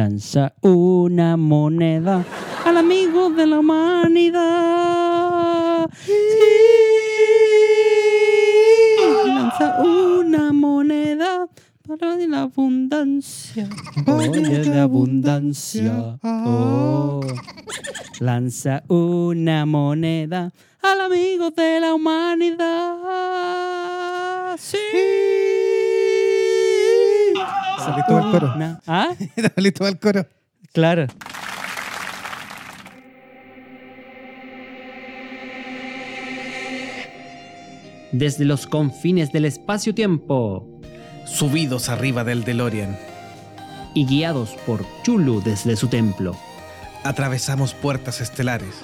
Lanza una moneda al amigo de la humanidad. Sí. Lanza una moneda para la abundancia. Oye, de abundancia. Oh. Lanza una moneda al amigo de la humanidad. Sí. Saliste al coro. ¿Ah? Para el coro. Claro. Desde los confines del espacio-tiempo Subidos arriba del DeLorean. y guiados por Chulu desde su templo, Atravesamos puertas estelares.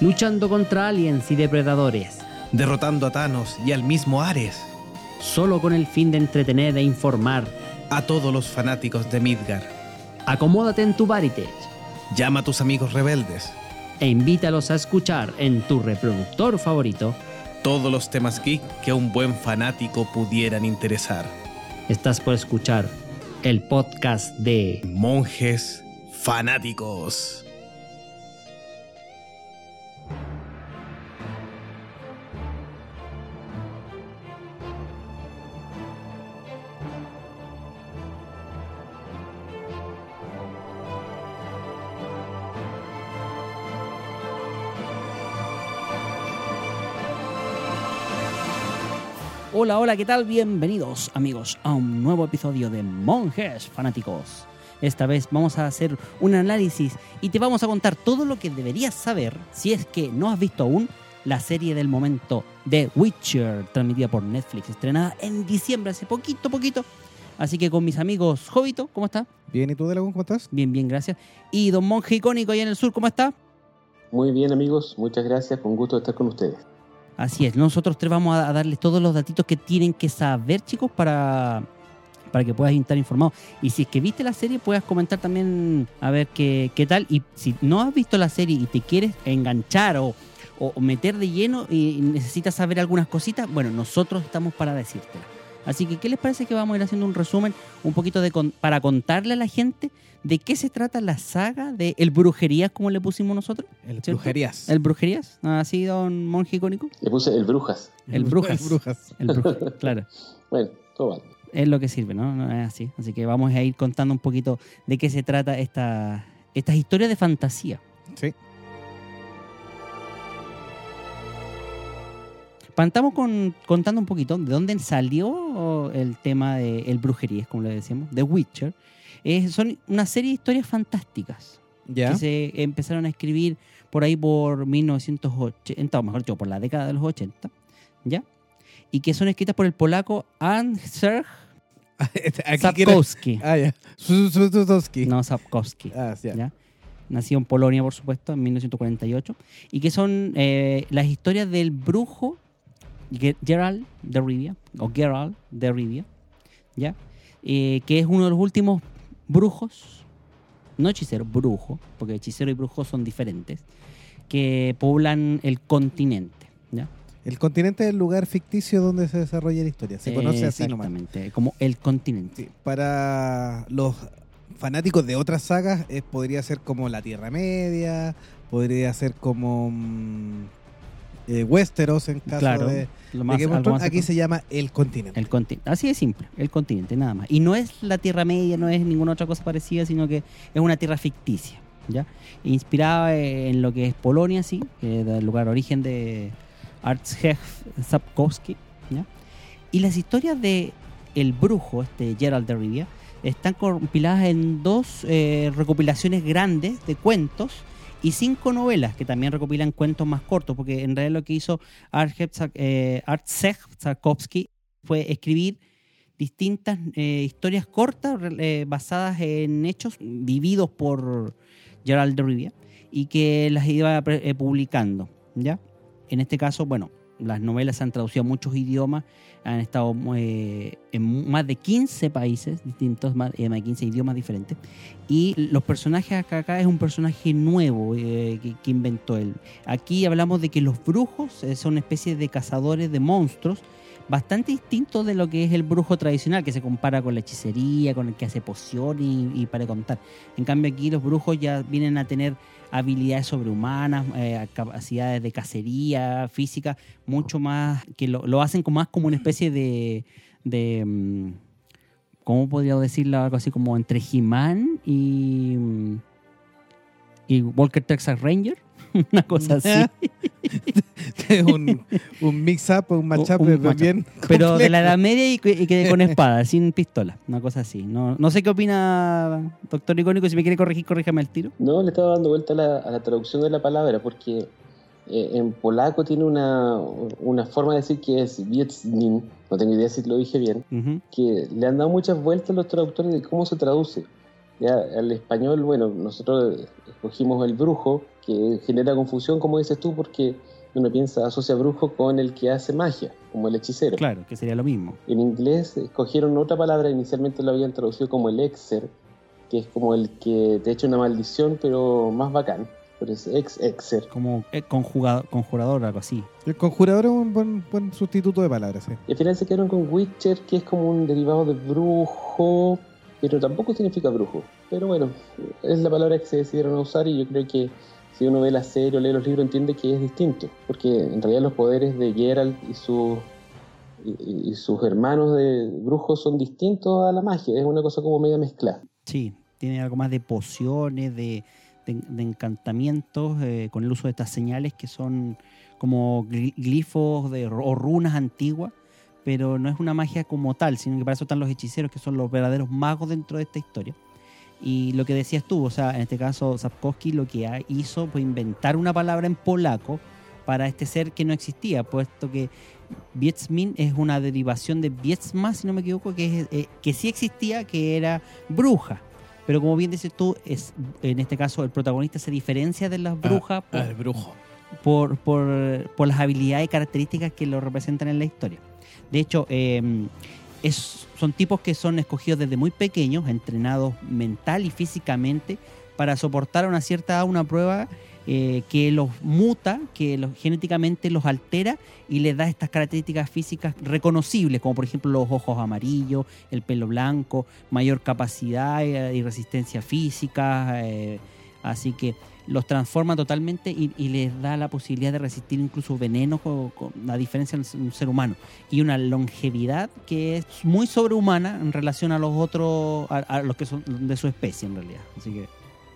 luchando contra aliens y depredadores, Derrotando a Thanos y al mismo Ares. solo con el fin de entretener e informar. A todos los fanáticos de Midgar. Acomódate en tu Varitage Llama a tus amigos rebeldes. e invítalos a escuchar en tu reproductor favorito. Todos los temas geek que a un buen fanático pudieran interesar. Estás por escuchar el podcast de Monjes fanáticos. Hola, hola, ¿qué tal? Bienvenidos amigos a un nuevo episodio de Monjes Fanáticos. Esta vez vamos a hacer un análisis y te vamos a contar todo lo que deberías saber si es que no has visto aún la serie del momento de Witcher, transmitida por Netflix, estrenada en diciembre, hace poquito, poquito. Así que con mis amigos Jovito, ¿cómo está? Bien, ¿y tú, Delagún, cómo estás? Bien, bien, gracias. Y Don Monje Icónico allá en el sur, ¿cómo está? Muy bien amigos, muchas gracias, con gusto de estar con ustedes. Así es, nosotros tres vamos a darles todos los datitos que tienen que saber, chicos, para, para que puedas estar informado. Y si es que viste la serie, puedas comentar también a ver qué, qué tal. Y si no has visto la serie y te quieres enganchar o, o meter de lleno y necesitas saber algunas cositas, bueno, nosotros estamos para decírtela. Así que, ¿qué les parece que vamos a ir haciendo un resumen un poquito de con- para contarle a la gente de qué se trata la saga de El Brujerías, como le pusimos nosotros? El ¿Cierto? Brujerías. ¿El Brujerías? ¿Así, don monje icónico? Le puse el Brujas. El Brujas. El Brujas. El brujo, claro. Bueno, todo vale. Es lo que sirve, ¿no? No es así. Así que vamos a ir contando un poquito de qué se trata esta, estas historias de fantasía. Sí. Partamos con, contando un poquito de dónde salió el tema de el brujerías, como le decíamos, de Witcher. Eh, son una serie de historias fantásticas Ya. que se empezaron a escribir por ahí por 1980, o mejor dicho, por la década de los 80, ¿ya? Y que son escritas por el polaco quiere- Sapkowski. Ah, ya. Suski. No, Sapkowski. Ah, ya. ¿ya? Nacido en Polonia, por supuesto, en 1948. Y que son eh, las historias del brujo Gerald de Rivia, o Gerald de Rivia, ¿ya? Eh, que es uno de los últimos brujos, no hechicero, brujo, porque hechicero y brujo son diferentes, que poblan el continente, ¿ya? El continente es el lugar ficticio donde se desarrolla la historia. Se conoce así nomás. Exactamente, como el continente. Sí, Para los fanáticos de otras sagas, podría ser como la Tierra Media, podría ser como mm, eh, Westeros en caso Claro, de, lo de más- Game of Thrones. Aquí se llama el continente. El continente. Así de simple, el continente, nada más. Y no es la Tierra Media, no es ninguna otra cosa parecida, sino que es una tierra ficticia, ¿ya? Inspirada en lo que es Polonia, sí, que es el lugar origen de Artshech Sapkowski, ¿ya? Y las historias de El Brujo, este Gerald de Rivia, están compiladas en dos eh, recopilaciones grandes de cuentos y cinco novelas que también recopilan cuentos más cortos, porque en realidad lo que hizo eh, Artshech Sapkowski fue escribir distintas eh, historias cortas eh, basadas en hechos vividos por Gerald de Rivia y que las iba publicando, ¿ya? En este caso, bueno, las novelas se han traducido a muchos idiomas, han estado eh, en más de 15 países distintos, más, eh, de 15 idiomas diferentes. Y los personajes acá, acá es un personaje nuevo eh, que, inventó él. Aquí hablamos de que los brujos son una especie de cazadores de monstruos bastante distinto de lo que es el brujo tradicional, que se compara con la hechicería, con el que hace pociones y, y para contar. En cambio aquí los brujos ya vienen a tener habilidades sobrehumanas, eh, capacidades de cacería física, mucho más, que lo, lo hacen como más como una especie de, de mm, ¿cómo podría decirlo? Algo así como entre He-Man y, mm, y Walker Texas Ranger, una cosa así. Es un, un mix-up, un matchup Un- un bien Pero de la complejo. Edad Media y, que- y que con espada, sin pistola, una cosa así. No, no sé qué opina Doctor Icónico, si me quiere corregir, corríjame al tiro. No, le estaba dando vuelta a la, a la traducción de la palabra porque eh, en polaco tiene una, una forma de decir que es Wiedźmin, no tengo idea si lo dije bien, Ujú. que le han dado muchas vueltas los traductores de cómo se traduce. Ya, al español, bueno, nosotros escogimos el brujo, que genera confusión, como dices tú, porque uno piensa, asocia brujo con el que hace magia, como el hechicero. Claro, que sería lo mismo. En inglés escogieron otra palabra, inicialmente lo habían traducido como el exer, que es como el que te echa una maldición, pero más bacán. Pero es ex exer. Como eh, conjugador, conjurador, algo así. El conjurador es un buen, buen sustituto de palabras, sí. Y al final se quedaron con Witcher, que es como un derivado de brujo, pero tampoco significa brujo. Pero bueno, es la palabra que se decidieron a usar y yo creo que si uno ve la serie o lee los libros entiende que es distinto, porque en realidad los poderes de Geralt y, y, sus hermanos de brujos son distintos a la magia, es una cosa como media mezclada. Sí, tiene algo más de pociones, de, encantamientos, eh, con el uso de estas señales que son como gli- glifos de, o runas antiguas, pero no es una magia como tal, sino que para eso están los hechiceros, que son los verdaderos magos dentro de esta historia. Y lo que decías tú, o sea, en este caso Sapkowski lo que hizo fue inventar una palabra en polaco para este ser que no existía, puesto que Wiedźmin es una derivación de Wiedźma, si no me equivoco, que, es, eh, que sí existía, que era bruja. Pero como bien dices tú, es, en este caso el protagonista se diferencia de las brujas por, Ah, el brujo. por, por- por las habilidades y características que lo representan en la historia. De hecho, eh, es- son tipos que son escogidos desde muy pequeños, entrenados mental y físicamente para soportar una cierta una prueba eh, que los muta, que los, genéticamente los altera y les da estas características físicas reconocibles, como por ejemplo los ojos amarillos, el pelo blanco, mayor capacidad eh, y resistencia física. eh, así que los transforma totalmente y, y les da la posibilidad de resistir incluso venenos, o- con- a diferencia de un ser humano. Y una longevidad que es muy sobrehumana en relación a los otros, a, a los que son de su especie en realidad. Así que,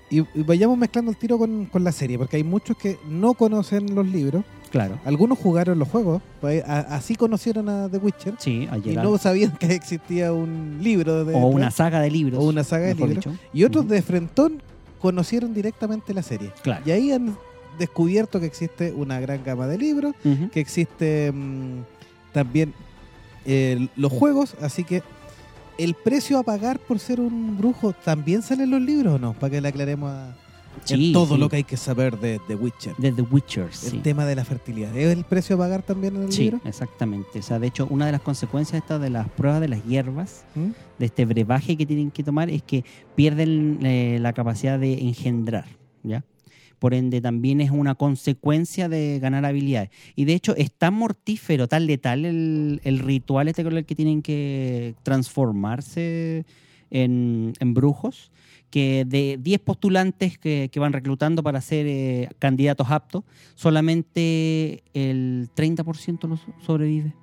Y, y vayamos mezclando el tiro con, con la serie, porque hay muchos que no conocen los libros. claro. Algunos jugaron los juegos, pues, a- así conocieron a The Witcher. Sí, Y ayer. no sabían que existía un libro de o una saga de libros. o una saga de libros. dicho. Y otros de Frentón conocieron directamente la serie. Claro. Y ahí han descubierto que existe una gran gama de libros, que existe mm, también eh, los juegos, así que el precio a pagar por ser un brujo también sale en los libros o no, para que le aclaremos a en Sí, todo sí. lo que hay que saber de The Witcher. De The Witcher, El sí. tema de la fertilidad. ¿Es el precio a pagar también en el Sí, libro? exactamente. O sea, de hecho, una de las consecuencias estas de las pruebas de las hierbas, ¿Mm? de este brebaje que tienen que tomar, es que pierden eh, la capacidad de engendrar, ¿ya? Por ende, también es una consecuencia de ganar habilidades. Y de hecho, es tan mortífero, tan letal el, el ritual este con el que tienen que transformarse en, en brujos, que de 10 postulantes que, que van reclutando para ser eh, candidatos aptos, solamente el 30% los sobrevive.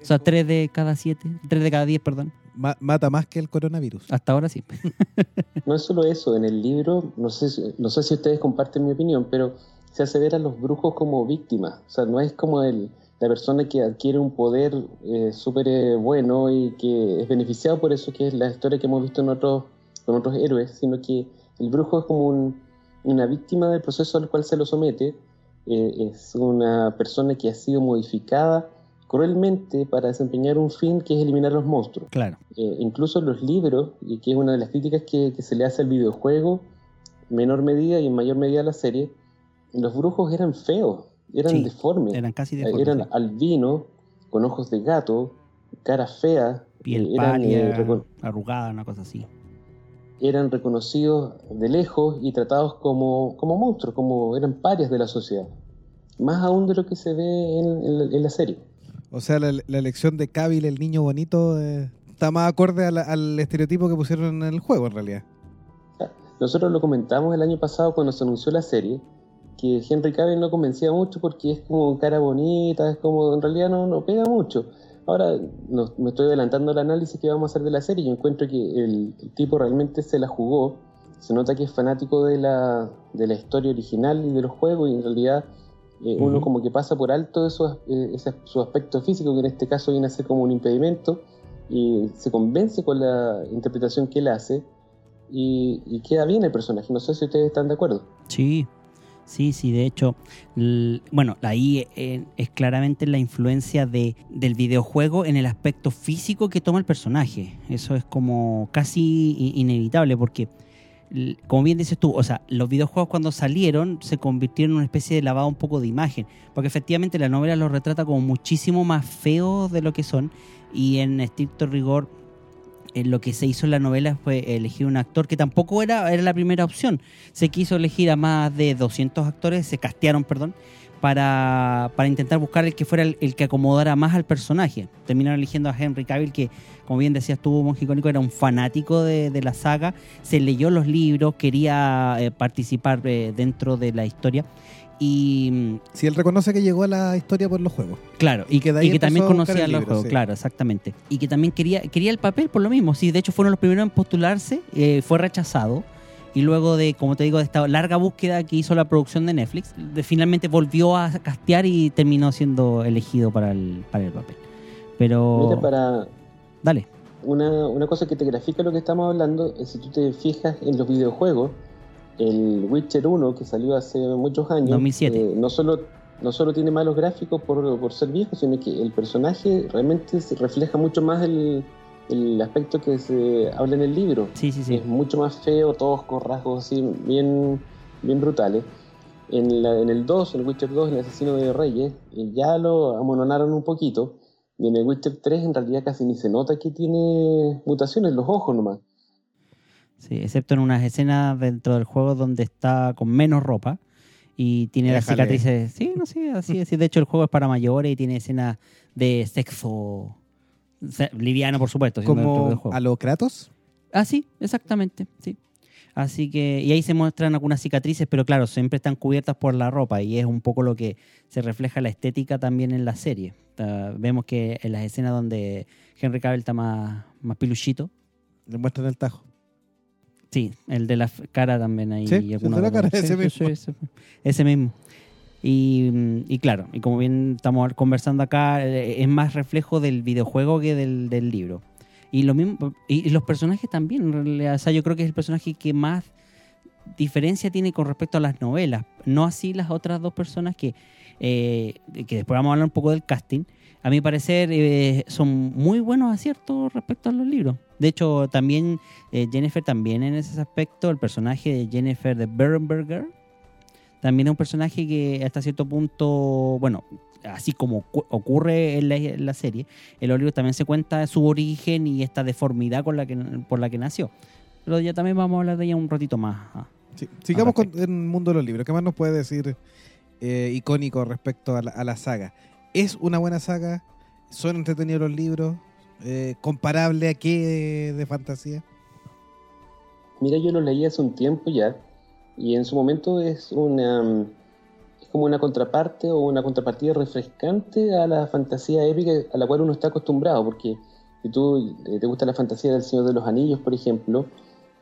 O sea, 3 de cada 7, 3 de cada 10, perdón. Ma- mata más que el coronavirus. Hasta ahora sí. No es solo eso, en el libro, no sé, si- no sé si ustedes comparten mi opinión, pero se hace ver a los brujos como víctimas. O sea, no es como el, la persona que adquiere un poder eh, súper eh, bueno y que es beneficiado por eso, que es la historia que hemos visto en otros, con otros héroes, sino que el brujo es como un- una víctima del proceso al cual se lo somete. Eh, es una persona que ha sido modificada cruelmente para desempeñar un fin que es eliminar los monstruos. Claro. Eh, incluso los libros, y que es una de las críticas que, que se le hace al videojuego, en menor medida y en mayor medida a la serie, los brujos eran feos, eran Sí, deformes, Eran casi eh, eran albinos, con ojos de gato, cara fea, piel eh, eran, eh, arrugada, una cosa así. Eran reconocidos de lejos y tratados como, como monstruos, como eran parias de la sociedad. Más aún de lo que se ve en, en la- en la serie. O sea, la, la elección de Cavill, el niño bonito, eh, está más acorde al estereotipo que pusieron en el juego, en realidad. Nosotros lo comentamos el año pasado cuando se anunció la serie, que Henry Cavill no convencía mucho porque es como cara bonita, es como, en realidad no, no pega mucho. Ahora no- me estoy adelantando al análisis que vamos a hacer de la serie. Yo encuentro que el, el tipo realmente se la jugó. Se nota que es fanático de la, de la historia original y de los juegos y en realidad eh, uno como que pasa por alto esos, eh, ese- su aspecto físico, que en este caso viene a ser como un impedimento, y se convence con la interpretación que él hace y, y queda bien el personaje. No sé si ustedes están de acuerdo. Sí, sí, sí. De hecho, bueno, ahí eh, es claramente la influencia de, del videojuego en el aspecto físico que toma el personaje. Eso es como casi inevitable porque, como bien dices tú, o sea, los videojuegos cuando salieron se convirtieron en una especie de lavado un poco de imagen. Porque efectivamente la novela los retrata como muchísimo más feos de lo que son y en estricto rigor lo que se hizo en la novela fue elegir un actor que tampoco era, era la primera opción. Se quiso elegir a más de 200 actores, se castearon, perdón, para, para intentar buscar el que fuera el, que acomodara más al personaje. Terminaron eligiendo a Henry Cavill, que, como bien decías tú, Mongicónico, era un fanático de, de la saga, se leyó los libros, quería eh, participar eh, dentro de la historia. Y Si él reconoce que llegó a la historia por los juegos. Claro, y que que, de ahí y que también conocía los juegos, sí. claro, exactamente. Y que también quería, quería el papel por lo mismo. Sí, de hecho fueron los primeros en postularse, eh, fue rechazado. Y luego de, como te digo, de esta larga búsqueda que hizo la producción de Netflix, de- finalmente volvió a castear y terminó siendo elegido para el, para el papel. Pero... Mira, para Dale. una, una cosa que te grafica lo que estamos hablando, es si tú te fijas en los videojuegos, el Witcher 1, que salió hace muchos años, 2007. eh, no, solo, no solo tiene malos gráficos por, por ser viejo, sino que el personaje realmente se refleja mucho más el, el aspecto que se habla en el libro. Sí, sí, sí. Es mucho más feo, todos con rasgos así bien, bien brutales. En, la- en el 2, en el Witcher 2, en el asesino de reyes, eh, ya lo amononaron un poquito. Y en el Witcher 3 en realidad casi ni se nota que tiene mutaciones, los ojos nomás. Sí, excepto en unas escenas dentro del juego donde está con menos ropa y tiene las cicatrices. Sí, no sé, así es. Sí, De hecho, el juego es para mayores y tiene escenas de sexo liviano, por supuesto. Como juego. a los Kratos. Ah, sí, exactamente, sí. Así que, y ahí se muestran algunas cicatrices, pero claro, siempre están cubiertas por la ropa y es un poco lo que se refleja la estética también en la serie. Vemos que en las escenas donde Henry Cavill está más, más piluchito, Le muestran el tajo. Sí, el de la cara también ahí. Sí, y el de la cara, ese mismo. ese, ese mismo. Y, y claro, y como bien estamos conversando acá, eh, es más reflejo del videojuego que del, del libro. Y lo mismo, y, los personajes también, en realidad, o sea, yo creo que es el personaje que más diferencia tiene con respecto a las novelas. No así las otras dos personas que, eh, que después vamos a hablar un poco del casting. A mi parecer eh, son muy buenos aciertos respecto a los libros. De hecho, también eh, Jennifer, también en ese aspecto, el personaje de Jennifer de Berenberger, también es un personaje que hasta cierto punto, bueno, así como ocu- ocurre en la, en la serie, en los libros también se cuenta su origen y esta deformidad con la que, por la que nació. Pero ya también vamos a hablar de ella un ratito más. ah. Sí. Sigamos con el mundo de los libros. ¿Qué más nos puede decir eh, icónico respecto a la, a la saga? ¿Es una buena saga? ¿Son entretenidos los libros? Eh, ¿Comparable a qué de fantasía? Mira, yo lo leí hace un tiempo ya, y en su momento es una mm, es como una contraparte o una contrapartida refrescante a la fantasía épica a la cual uno está acostumbrado, porque si tú eh, te gusta la fantasía del Señor de los Anillos, por ejemplo,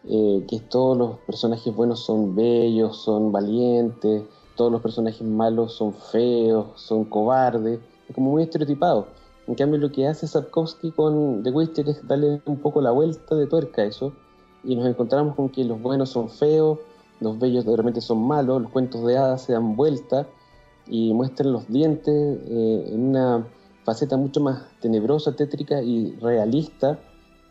eh, que todos los personajes buenos son bellos, son valientes, todos los personajes malos son feos, son cobardes, es como muy estereotipado. En cambio, lo que hace Sapkowski con The Witcher es darle un poco la vuelta de tuerca a eso, y nos encontramos con que los buenos son feos, los bellos de repente son malos, los cuentos de hadas se dan vuelta y muestran los dientes eh, en una faceta mucho más tenebrosa, tétrica y realista,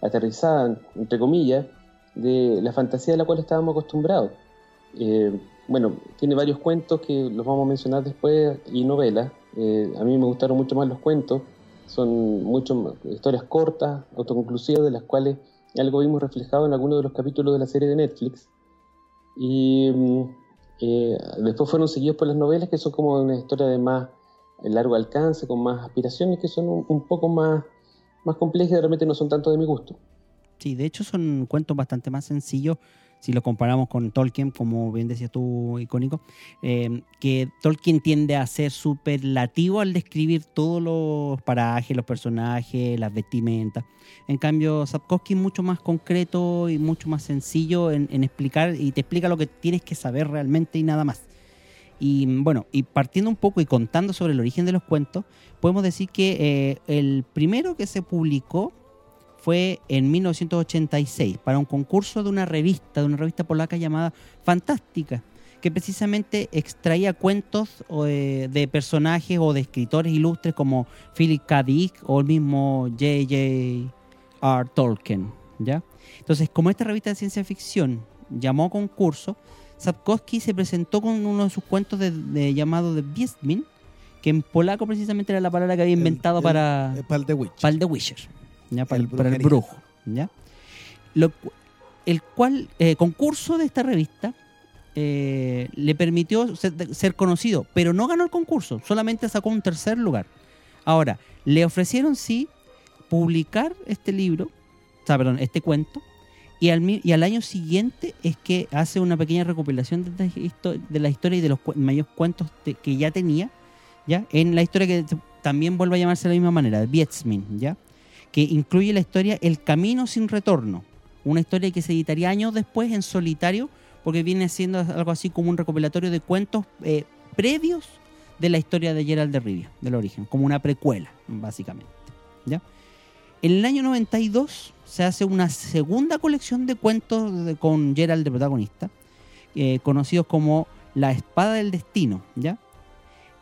aterrizada, entre comillas, de la fantasía a la cual estábamos acostumbrados. Eh, bueno, tiene varios cuentos que los vamos a mencionar después y novelas. Eh, a mí me gustaron mucho más los cuentos. Son mucho historias cortas, autoconclusivas, de las cuales algo vimos reflejado en algunos de los capítulos de la serie de Netflix. Y mm, eh, después fueron seguidos por las novelas, que son como una historia de más, largo alcance, con más aspiraciones que son un, un poco más, más complejas y realmente no son tanto de mi gusto. Sí, de hecho son cuentos bastante más sencillos si lo comparamos con Tolkien, como bien decías tú, icónico, eh, que Tolkien tiende a ser superlativo al describir todos los parajes, los personajes, las vestimentas. En cambio, Sapkowski es mucho más concreto y mucho más sencillo en, explicar y te explica lo que tienes que saber realmente y nada más. Y bueno, y partiendo un poco y contando sobre el origen de los cuentos, podemos decir que eh, el primero que se publicó fue en 1986 para un concurso de una revista, de una revista polaca llamada Fantástica, que precisamente extraía cuentos eh, de personajes o de escritores ilustres como Philip K. Dick o el mismo J.J.R. Tolkien, ¿ya? Entonces, como esta revista de ciencia ficción llamó a concurso, Sapkowski se presentó con uno de sus cuentos de, de llamado The Beastmin, que en polaco precisamente era la palabra que había inventado El- para, el- para el The Witch. para el The Witcher, ¿ya? Para, El el, para el brujería. brujo. ¿ya? Lo el cual eh, concurso de esta revista eh, le permitió ser, ser conocido, pero no ganó el concurso, solamente sacó un tercer lugar. Ahora, le ofrecieron sí publicar este libro, o sea, perdón, este cuento, y al, y al año siguiente es que hace una pequeña recopilación de, la historia y de los cu- mayores cuentos de- que ya tenía, ¿ya? En la historia que también vuelve a llamarse de la misma manera, Vietzmin, ¿ya? Que incluye la historia El Camino sin Retorno, una historia que se editaría años después en solitario, porque viene siendo algo así como un recopilatorio de cuentos eh, previos de la historia de Gerald de Rivia, del origen, como una precuela, básicamente, ¿ya? En el año 92 se hace una segunda colección de cuentos con Gerald de protagonista, eh, conocidos como La Espada del Destino, ¿ya?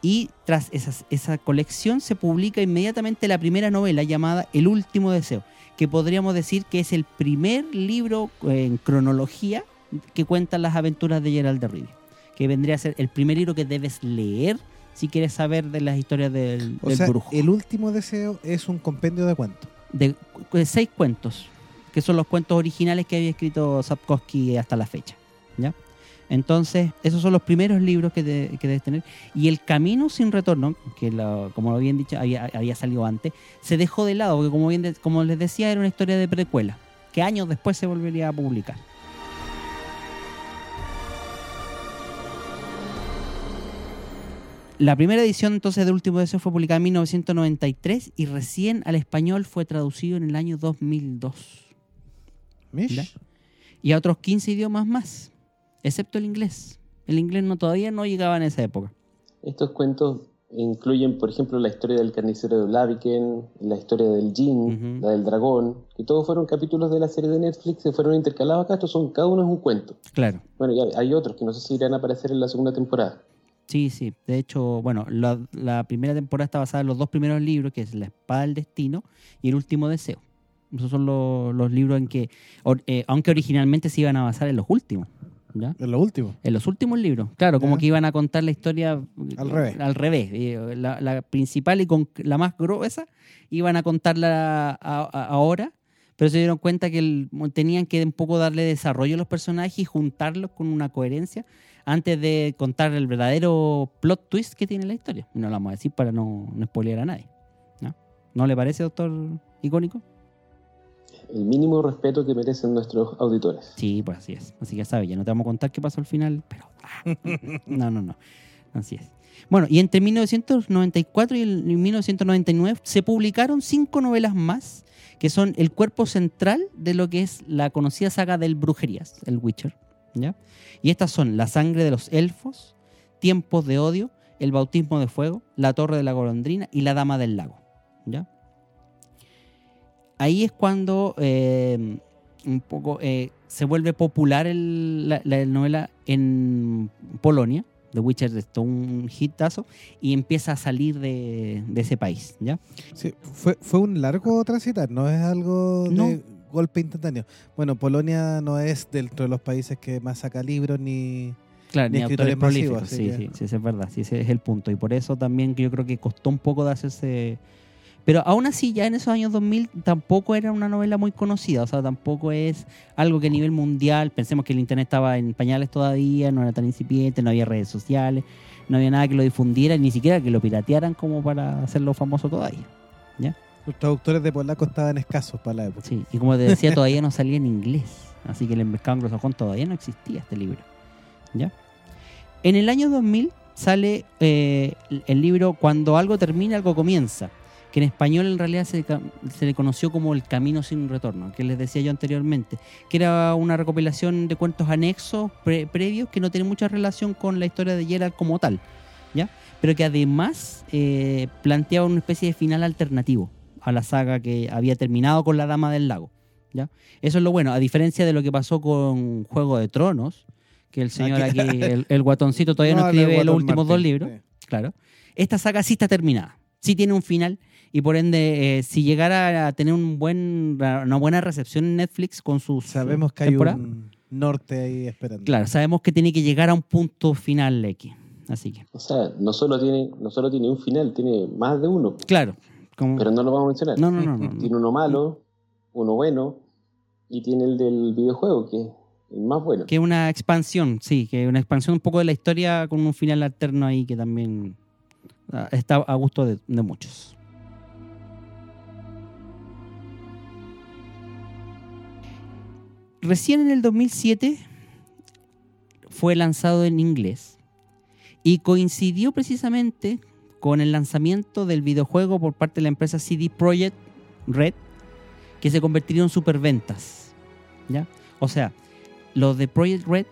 Y tras esas- esa colección se publica inmediatamente la primera novela llamada El Último Deseo, que podríamos decir que es el primer libro eh, en cronología que cuenta las aventuras de Gerald de Rivia, que vendría a ser el primer libro que debes leer si quieres saber de las historias del, O del sea, brujo el último deseo es un compendio de cuentos. de, de seis cuentos, que son los cuentos originales que había escrito Sapkowski hasta la fecha. ¿ya? Entonces, esos son los primeros libros que, que debes tener. Y El Camino sin Retorno, que lo- como lo habían dicho, había, había salido antes, se dejó de lado, porque como, bien de- como les decía, era una historia de precuela, que años después se volvería a publicar. La primera edición entonces de Último Deseo fue publicada en 1993 y recién al español fue traducido en el año 2002. Mish. Y a otros 15 idiomas más, excepto el inglés. El inglés no todavía no llegaba en esa época. Estos cuentos incluyen, por ejemplo, la historia del carnicero de Blaviken, la historia del Jin, la del dragón, que todos fueron capítulos de la serie de Netflix que fueron intercalados acá. Estos son, cada uno es un cuento. Claro. Bueno, y hay- hay otros que no sé si irán a aparecer en la segunda temporada. Sí, sí. De hecho, bueno, la, la primera temporada está basada en los dos primeros libros, que es La Espada del Destino y El Último Deseo. Esos son los, los libros en que, or- eh, aunque originalmente se iban a basar en los últimos, ¿ya? Es lo último. En los últimos libros, claro, como Ya. que iban a contar la historia Al revés. Al revés. Eh, La, la principal y con la más gruesa iban a contarla a- a- ahora, pero se dieron cuenta que el- tenían que un poco darle desarrollo a los personajes y juntarlos con una coherencia antes de contar el verdadero plot twist que tiene la historia. Y no lo vamos a decir para no, no spoilear a nadie. ¿no? ¿No le parece, doctor icónico? El mínimo respeto que merecen nuestros auditores. Sí, pues así es. Así que ya sabes, ya no te vamos a contar qué pasó al final, pero... ah, no, no, no. Así es. Bueno, y entre 1994 y el- y 1999 se publicaron cinco novelas más que son el cuerpo central de lo que es la conocida saga del Brujerías, el Witcher. ¿ya? Y estas son La sangre de los elfos, Tiempos de odio, El bautismo de fuego, La torre de la golondrina y La dama del lago. ¿ya? Ahí es cuando eh, un poco eh, se vuelve popular el- la, la novela en Polonia. The Witcher es todo un hitazo y empieza a salir de, de ese país, ¿ya? Sí, fue, fue un largo transitar, no es algo de No. golpe instantáneo. Bueno, Polonia no es dentro de los países que más saca libros ni... Claro, Ni ni autores escritores prolíficos. masivos, Sí, sí, sí, eso es verdad. Sí, ese es el punto. Y por eso también yo creo que costó un poco de hacerse Pero aún así, ya en esos años 2000 tampoco era una novela muy conocida, o sea, tampoco es algo que a nivel mundial, pensemos que el Internet estaba en pañales todavía, no era tan incipiente, no había redes sociales, no había nada que lo difundiera, ni siquiera que lo piratearan como para hacerlo famoso todavía. ¿Ya? Los traductores de polaco estaban escasos para la época. Sí, y como te decía, todavía no salía en inglés, así que el mercado anglosajón todavía no existía este libro. ¿Ya? En el año 2000 sale eh, el libro Cuando algo termina, algo comienza, que en español en realidad se, le conoció como El Camino sin Retorno, que les decía yo anteriormente, que era una recopilación de cuentos anexos pre- previos que no tienen mucha relación con la historia de Gerald como tal, ¿ya? Pero que además eh, planteaba una especie de final alternativo a la saga que había terminado con la Dama del Lago, ¿ya? Eso es lo bueno, a diferencia de lo que pasó con Juego de Tronos, que el señor Aquí- aquí, el, el guatoncito todavía no, escribe los últimos dos libros, sí. claro. Esta saga sí está terminada, sí tiene un final y por ende, eh, si llegara a tener un buen, una buena recepción en Netflix con sus Sabemos que hay un norte ahí esperando. claro, sabemos que tiene que llegar a un punto final X. Así que, O sea, no solo tiene, no solo tiene un final, tiene más de uno, claro. Como, pero no lo vamos a mencionar. no, no, no, no, no. Tiene uno malo, uno bueno, y tiene el del videojuego, que es el más bueno. Que una expansión, sí, que una expansión un poco de la historia con un final alterno ahí que también ah, está a gusto de, de muchos. Recién en el 2007 fue lanzado en inglés y coincidió precisamente con el lanzamiento del videojuego por parte de la empresa CD Projekt Red, que se convertiría en superventas. ¿Ya? O sea, los de Project Red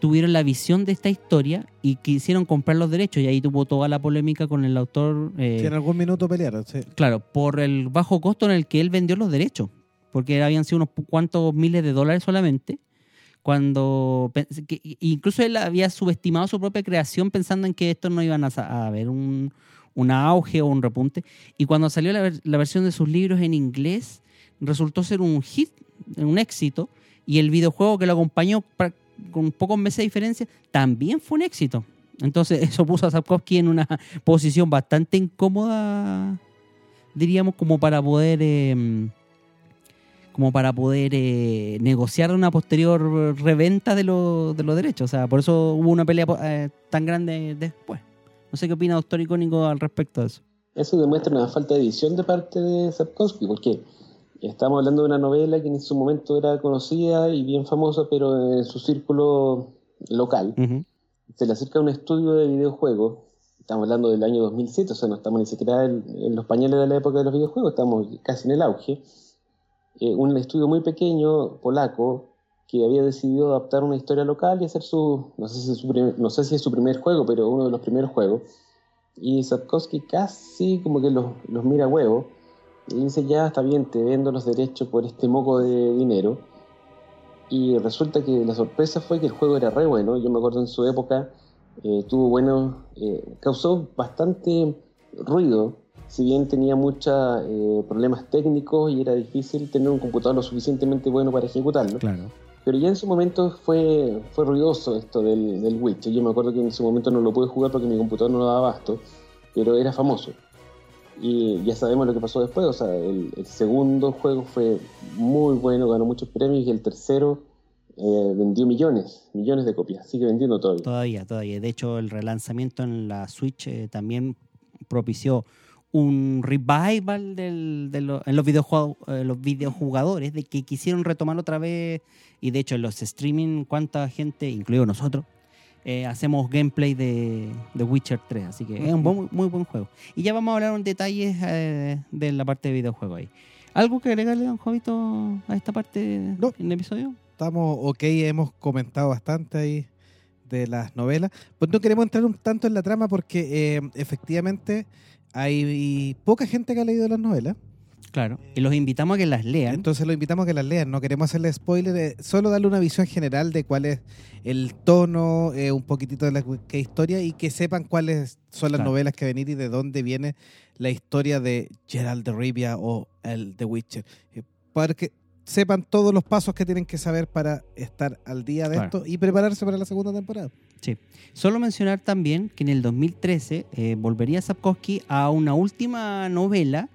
tuvieron la visión de esta historia y quisieron comprar los derechos y ahí tuvo toda la polémica con el autor, eh, Si en algún minuto pelearon, sí. claro, por el bajo costo en el que él vendió los derechos, porque habían sido unos cuantos miles de dólares solamente, cuando incluso él había subestimado su propia creación pensando en que estos no iban a, ver un, un auge o un repunte, y cuando salió la, la versión de sus libros en inglés, resultó ser un hit, un éxito, y el videojuego que lo acompañó con pocos meses de diferencia también fue un éxito. Entonces eso puso a Sapkowski en una posición bastante incómoda, diríamos, como para poder... eh, como para poder eh, negociar una posterior reventa de, lo- de los derechos. O sea, por eso hubo una pelea eh, tan grande después. No sé qué opina Doctor Icónico al respecto de eso. Eso demuestra una falta de visión de parte de Sapkowski, porque estamos hablando de una novela que en su momento era conocida y bien famosa, pero en su círculo local. Se le acerca un estudio de videojuegos, estamos hablando del año 2007, o sea, no estamos ni siquiera en, en los pañales de la época de los videojuegos, estamos casi en el auge. Eh, un estudio muy pequeño, polaco, que había decidido adaptar una historia local y hacer su, no sé si, es su primer- no sé si es su primer juego, pero uno de los primeros juegos. Y Sapkowski casi como que los, los mira a huevo y dice, ya está bien, te vendo los derechos por este moco de dinero. Y resulta que la sorpresa fue que el juego era re bueno. Yo me acuerdo en su época, eh, tuvo buenos, eh, causó bastante ruido. Si bien tenía muchos problemas técnicos y era difícil tener un computador lo suficientemente bueno para ejecutarlo. Claro. Pero ya en su momento fue, fue ruidoso esto del, del Witcher. Yo me acuerdo que en su momento no lo pude jugar porque mi computador no lo daba abasto, pero era famoso. Y ya sabemos lo que pasó después. O sea, el, el segundo juego fue muy bueno, ganó muchos premios y el tercero eh, vendió millones, millones de copias. Sigue vendiendo todavía. Todavía, todavía. De hecho, el relanzamiento en la Switch eh, también propició un revival del- de lo- en los, videojue- eh, los videojugadores de que quisieron retomar otra vez. Y de hecho, en los streaming, cuánta gente, incluido nosotros, eh, hacemos gameplay de, de Witcher 3. Así que es un muy buen juego. Y ya vamos a hablar en detalles eh, de la parte de videojuego ahí. ¿Algo que agregarle, don Jovito, a esta parte No. en el episodio? Estamos ok, hemos comentado bastante ahí de las novelas. Pues no queremos entrar un tanto en la trama porque eh, efectivamente hay poca gente que ha leído las novelas. Claro. Y los invitamos a que las lean. Entonces lo invitamos a que las lean. No queremos hacerle spoiler, eh, solo darle una visión general de cuál es el tono, eh, un poquitito de la qué historia y que sepan cuáles son las Claro. novelas que venir y de dónde viene la historia de Gerald de Rivia o el The Witcher. Eh, para que sepan todos los pasos que tienen que saber para estar al día de Claro. esto y prepararse para la segunda temporada. Sí. Solo mencionar también que en el 2013 eh, volvería Sapkowski a una última novela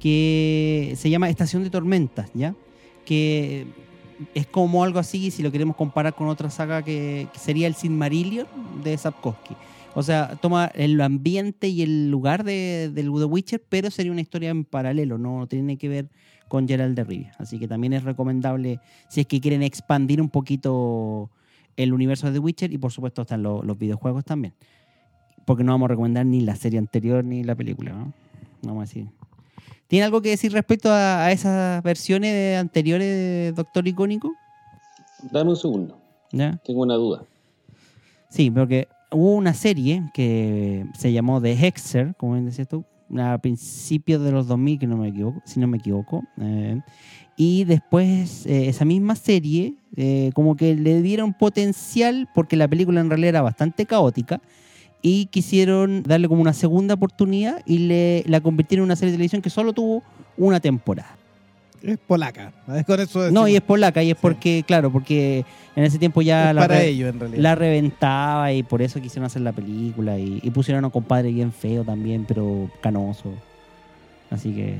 que se llama Estación de Tormentas, ¿ya? Que es como algo así, si lo queremos comparar con otra saga que, que sería el Silmarillion de Sapkowski. O sea, toma el ambiente y el lugar de, del The Witcher, pero sería una historia en paralelo, no tiene que ver con Gerald de Rivia. Así que también es recomendable si es que quieren expandir un poquito el universo de The Witcher y por supuesto están lo- los videojuegos también. Porque no vamos a recomendar ni la serie anterior ni la película, ¿no? No vamos a decir. ¿Tiene algo que decir respecto a, a esas versiones de- anteriores de Doctor Icónico? Dame un segundo, ¿Ya? tengo una duda. Sí, porque hubo una serie que se llamó The Hexer, como bien decías tú, a principios de los 2000, que no me equivoco, si no me equivoco. eh, y después eh, esa misma serie, eh, como que le dieron potencial, porque la película en realidad era bastante caótica, y quisieron darle como una segunda oportunidad y le, la convirtieron en una serie de televisión que solo tuvo una temporada. Es polaca. ¿sabes? Con eso No, y es polaca, y es porque, claro, porque en ese tiempo ya es la, para re- ello, en realidad. la reventaba y por eso quisieron hacer la película y, y pusieron a un compadre bien feo también, pero canoso. Así que,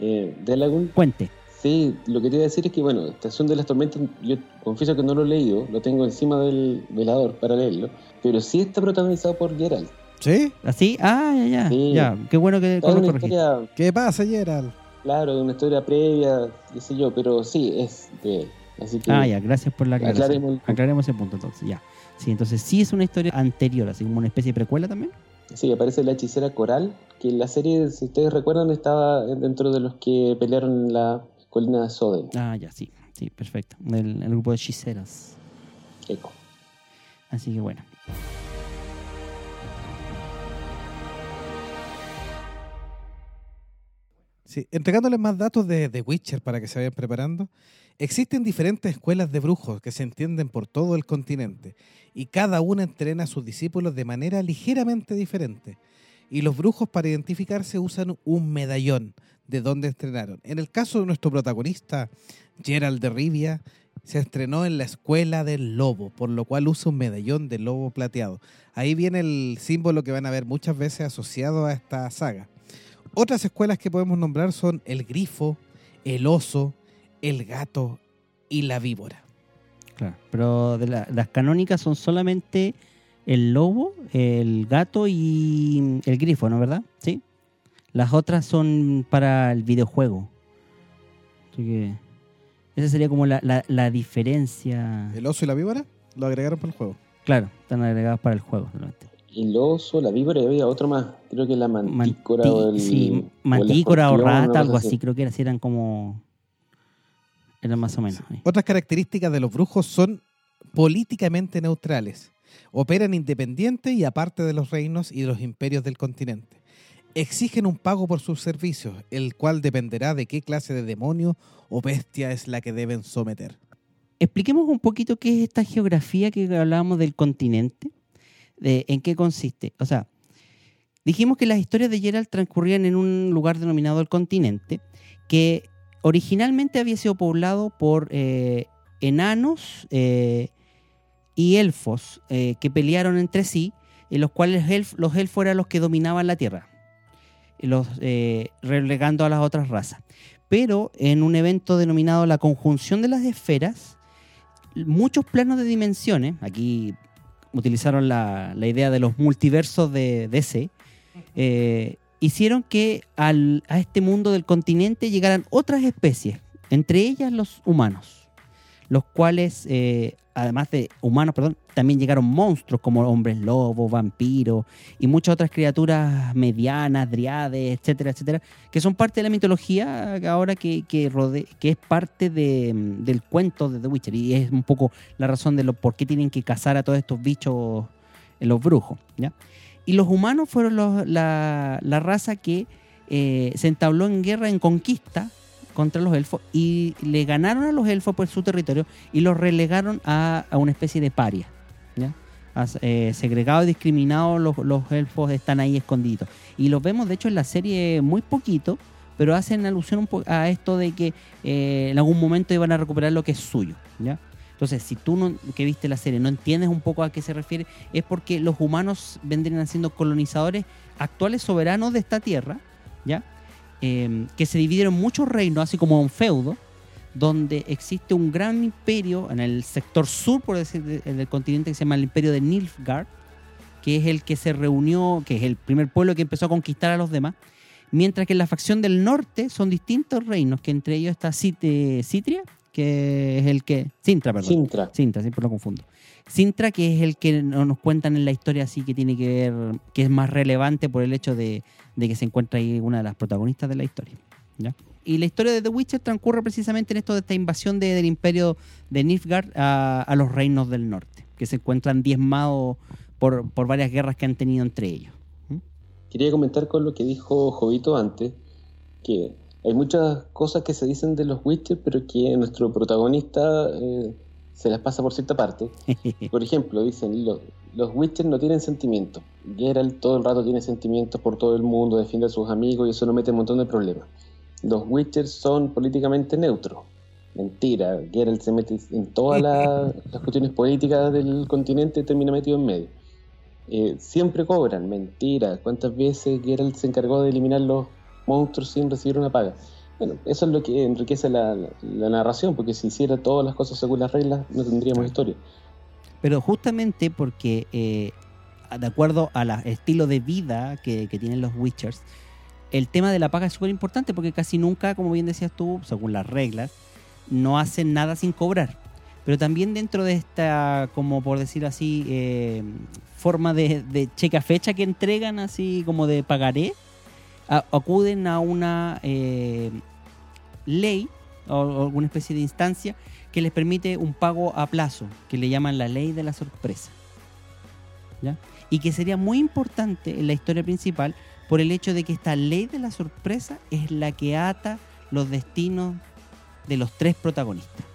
Eh, de Lagoon, cuente. sí, lo que te iba a decir es que, bueno, Estación de las Tormentas, yo confieso que no lo he leído, lo tengo encima del velador para leerlo, pero sí está protagonizado por Geralt. ¿Sí? ¿Así? Ah, ya, ya. Sí. Ya, qué bueno que historia, ¿Qué pasa, Gerald? claro, una historia previa, qué sé yo, pero sí, es de él. Así que, Ah, ya, gracias por la aclaración. Aclaremos el- Aclaremos ese punto entonces, ya. Sí, entonces sí es una historia anterior, así como una especie de precuela también. sí, aparece la hechicera Coral, que en la serie, si ustedes recuerdan, estaba dentro de los que pelearon en la colina de Soden. Ah, ya, sí, sí, perfecto. El, el grupo de hechiceras. Eco. Así que bueno. Sí, entregándoles más datos de The Witcher para que se vayan preparando. Existen diferentes escuelas de brujos que se entienden por todo el continente y cada una entrena a sus discípulos de manera ligeramente diferente. Y los brujos para identificarse usan un medallón de donde entrenaron. En el caso de nuestro protagonista, Gerald de Rivia, se estrenó en la escuela del lobo, por lo cual usa un medallón de lobo plateado. Ahí viene el símbolo que van a ver muchas veces asociado a esta saga. Otras escuelas que podemos nombrar son el grifo, el oso, el gato y la víbora. Claro, pero de la- las canónicas son solamente el lobo, el gato y el grifo, ¿no verdad? Sí. Las otras son para el videojuego. Así que esa sería como la, la- la diferencia. El oso y la víbora lo agregaron para el juego. Claro, están agregadas para el juego solamente. El oso, la víbora y había otro más. Creo que la mantícora o el. sí, o mantícora o, una rata, algo así, creo que eran como... Eran más o menos. sí. Otras características de los brujos son políticamente neutrales. Operan independiente y aparte de los reinos y de los imperios del continente. Exigen un pago por sus servicios, el cual dependerá de qué clase de demonio o bestia es la que deben someter. Expliquemos un poquito qué es esta geografía que hablábamos del continente, de en qué consiste. O sea, dijimos que las historias de Geralt transcurrían en un lugar denominado el continente, que originalmente había sido poblado por eh, enanos eh, y elfos eh, que pelearon entre sí, en los cuales los elfos eran los que dominaban la tierra, relegando a las otras razas. Pero en un evento denominado la conjunción de las esferas, muchos planos de dimensiones, aquí utilizaron la, la idea de los multiversos de DC, hicieron que al- a este mundo del continente llegaran otras especies, entre ellas los humanos, los cuales, eh, además de humanos, perdón, también llegaron monstruos como hombres lobos, vampiros y muchas otras criaturas medianas, driades, etcétera, etcétera, que son parte de la mitología ahora que, que, rode- que es parte de, mm, del cuento de The Witcher y es un poco la razón de lo, por qué tienen que cazar a todos estos bichos, eh, los brujos. ¿ya? Y los humanos fueron los- la, la raza que eh, se entabló en guerra, en conquista contra los elfos y le ganaron a los elfos por su territorio y los relegaron a, a una especie de paria. ¿ya? Eh, segregados y discriminados, los, los elfos están ahí escondidos. Y los vemos, de hecho, en la serie muy poquito, pero hacen alusión un a esto de que eh, en algún momento iban a recuperar lo que es suyo. Entonces, si tú que viste la serie no entiendes un poco a qué se refiere, es porque los humanos vendrían siendo colonizadores actuales soberanos de esta tierra, ¿ya? eh, que se dividieron muchos reinos, así como un feudo, donde existe un gran imperio en el sector sur, por decir, de- del continente, que se llama el imperio de Nilfgaard, que es el que se reunió, que es el primer pueblo que empezó a conquistar a los demás, mientras que en la facción del norte son distintos reinos, que entre ellos está Cit- eh, Citria, que es el que... Sintra, perdón. Sintra. Sintra, siempre lo confundo. Sintra, que es el que no- nos cuentan en la historia así que tiene que ver, que es más relevante por el hecho de, de que se encuentra ahí una de las protagonistas de la historia. ¿ya? Y la historia de The Witcher transcurre precisamente en esto de esta invasión de- del imperio de Nilfgaard a, a los reinos del norte, que se encuentran diezmados por, por varias guerras que han tenido entre ellos. Quería comentar con lo que dijo Jovito antes, que hay muchas cosas que se dicen de los Witcher, pero que nuestro protagonista eh, se las pasa por cierta parte. Por ejemplo, dicen, lo- los Witcher no tienen sentimientos. Geralt todo el rato tiene sentimientos por todo el mundo, defiende a sus amigos y eso no mete un montón de problemas. Los Witcher son políticamente neutros. Mentira, Geralt se mete en todas la- las cuestiones políticas del continente y termina metido en medio. Eh, siempre cobran, mentira. ¿Cuántas veces Geralt se encargó de eliminar los monstruos sin recibir una paga? Bueno, eso es lo que enriquece la, la- narración, porque si hiciera todas las cosas según las reglas, no tendríamos historia. Pero justamente porque, eh, de acuerdo al estilo de vida que, que tienen los Witchers, el tema de la paga es súper importante porque casi nunca, como bien decías tú, según las reglas, no hacen nada sin cobrar. Pero también dentro de esta, como por decir así, eh, forma de, de cheque a fecha que entregan, así como de pagaré, acuden a una eh, ley o, alguna especie de instancia que les permite un pago a plazo, que le llaman la ley de la sorpresa. Y que sería muy importante en la historia principal por el hecho de que esta ley de la sorpresa es la que ata los destinos de los tres protagonistas.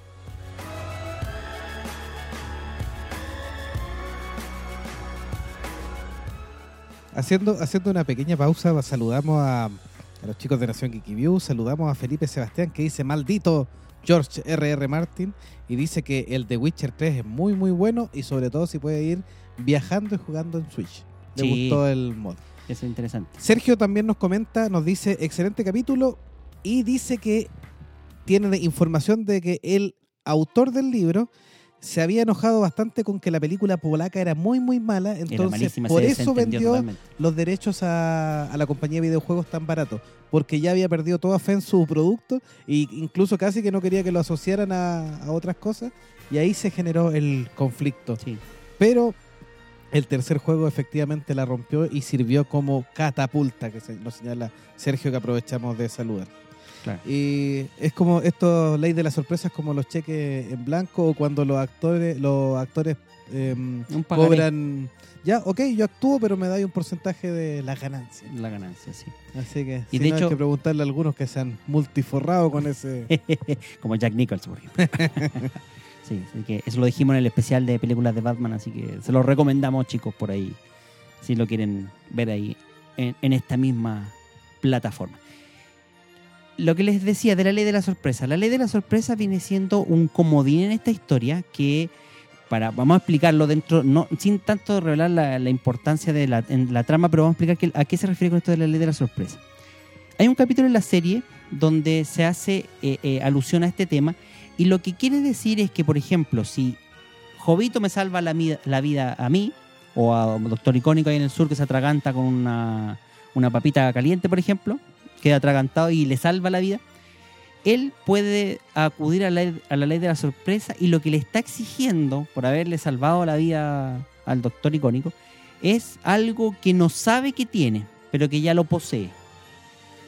Haciendo, haciendo una pequeña pausa, saludamos a, a los chicos de Nación Geeky View, saludamos a Felipe Sebastián que dice maldito George R.R. Martin y dice que el de Witcher 3 es muy muy bueno y sobre todo si puede ir viajando y jugando en Switch. Le Sí. gustó el mod. Eso es interesante. Sergio también nos comenta, nos dice excelente capítulo y dice que tiene información de que el autor del libro se había enojado bastante con que la película polaca era muy muy mala, entonces por eso vendió totalmente. los derechos a, a la compañía de videojuegos tan barato, porque ya había perdido toda fe en su producto e incluso casi que no quería que lo asociaran a, a otras cosas y ahí se generó el conflicto. Sí. Pero el tercer juego efectivamente la rompió y sirvió como catapulta, que se, nos señala Sergio, que aprovechamos de saludar. Claro. Y es como esto, ley de las sorpresas, como los cheques en blanco o cuando los actores, los actores pagaré. cobran. Ya, ok, yo actúo, pero me da un porcentaje de las ganancias. La ganancia, sí. Así que Y si de no, hay que preguntarle a algunos que se han multiforrado con ese. Como Jack Nichols, por ejemplo. sí, así que eso lo dijimos en el especial de películas de Batman, así que se lo recomendamos, chicos, por ahí, si lo quieren ver ahí en, en esta misma plataforma. Lo que les decía de la ley de la sorpresa. La ley de la sorpresa viene siendo un comodín en esta historia que, para, vamos a explicarlo dentro, no, sin tanto revelar la, importancia de la, en la trama, pero vamos a explicar que- a qué se refiere con esto de la ley de la sorpresa. Hay un capítulo en la serie donde se hace eh, eh, alusión a este tema y lo que quiere decir es que, por ejemplo, si Jovito me salva la, la vida a mí, o a Doctor Icónico ahí en el sur que se atraganta con una, una papita caliente, por ejemplo, queda atragantado y le salva la vida, él puede acudir a la, a la ley de la sorpresa y lo que le está exigiendo por haberle salvado la vida al Doctor Icónico es algo que no sabe que tiene, pero que ya lo posee.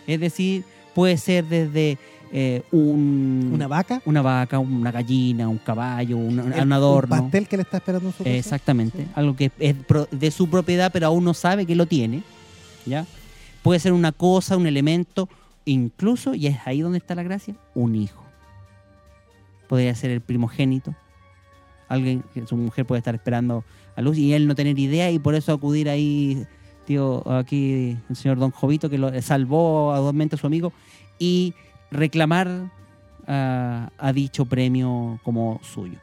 Es decir, puede ser desde eh, un, ¿Una vaca? una vaca, una gallina, un caballo, un, un El- adorno. Un pastel que le está esperando su. Exactamente, Sí. algo que es de su propiedad, pero aún no sabe que lo tiene. ¿ya? Puede ser una cosa, un elemento, incluso, y es ahí donde está la gracia, un hijo. Podría ser el primogénito. Alguien su mujer puede estar esperando a luz y él no tener idea y por eso acudir ahí, tío, aquí el señor Don Jovito, que lo salvó a a su amigo, y reclamar a, a dicho premio como suyo.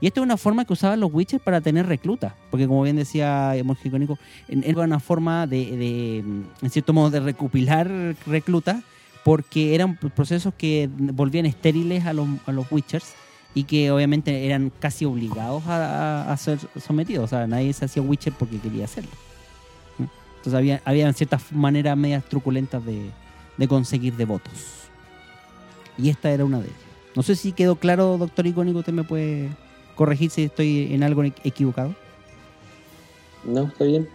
Y esto es una forma que usaban los witches para tener reclutas, porque como bien decía el monje icónico, era una forma de, de, mm, en cierto modo, de recopilar reclutas porque eran procesos que volvían estériles a los, a los Witchers y que obviamente eran casi obligados a, a- ser sometidos. O sea, nadie se hacía Witcher porque quería hacerlo. Entonces había, había ciertas maneras medias truculentas de, de conseguir devotos. Y esta era una de ellas. No sé si quedó claro, doctor Icónico, usted me puede corregir si estoy en algo equivocado. No, está bien.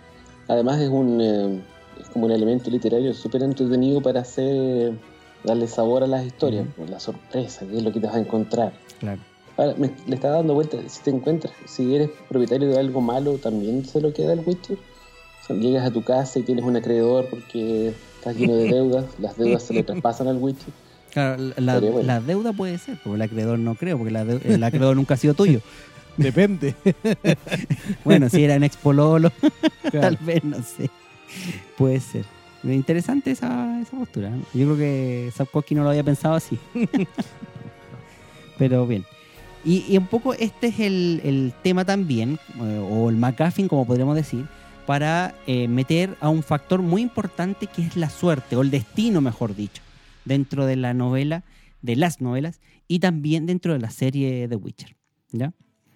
Además es un eh, es como un elemento literario súper entretenido para hacer darle sabor a las historias, por la sorpresa, que es lo que te vas a encontrar. Claro. Ahora, me, le está dando vuelta, si te encuentras, si eres propietario de algo malo, también se lo queda el Witcher. O sea, llegas a tu casa y tienes un acreedor porque estás lleno de deudas, las deudas se le traspasan al Witcher. Claro, la, Estaría bueno. la deuda puede ser, porque el acreedor no creo, porque la deu- el acreedor nunca ha sido tuyo. Depende. Bueno, si era en Expololo, Claro. tal vez, no sé. Puede ser. Interesante esa, esa postura. ¿no? Yo creo que Sapkowski no lo había pensado así. Pero bien. Y, y un poco este es el, el tema también, eh, o el McGuffin, como podríamos decir, para eh, meter a un factor muy importante que es la suerte, o el destino, mejor dicho, dentro de la novela, de las novelas, y también dentro de la serie The Witcher. ¿Ya?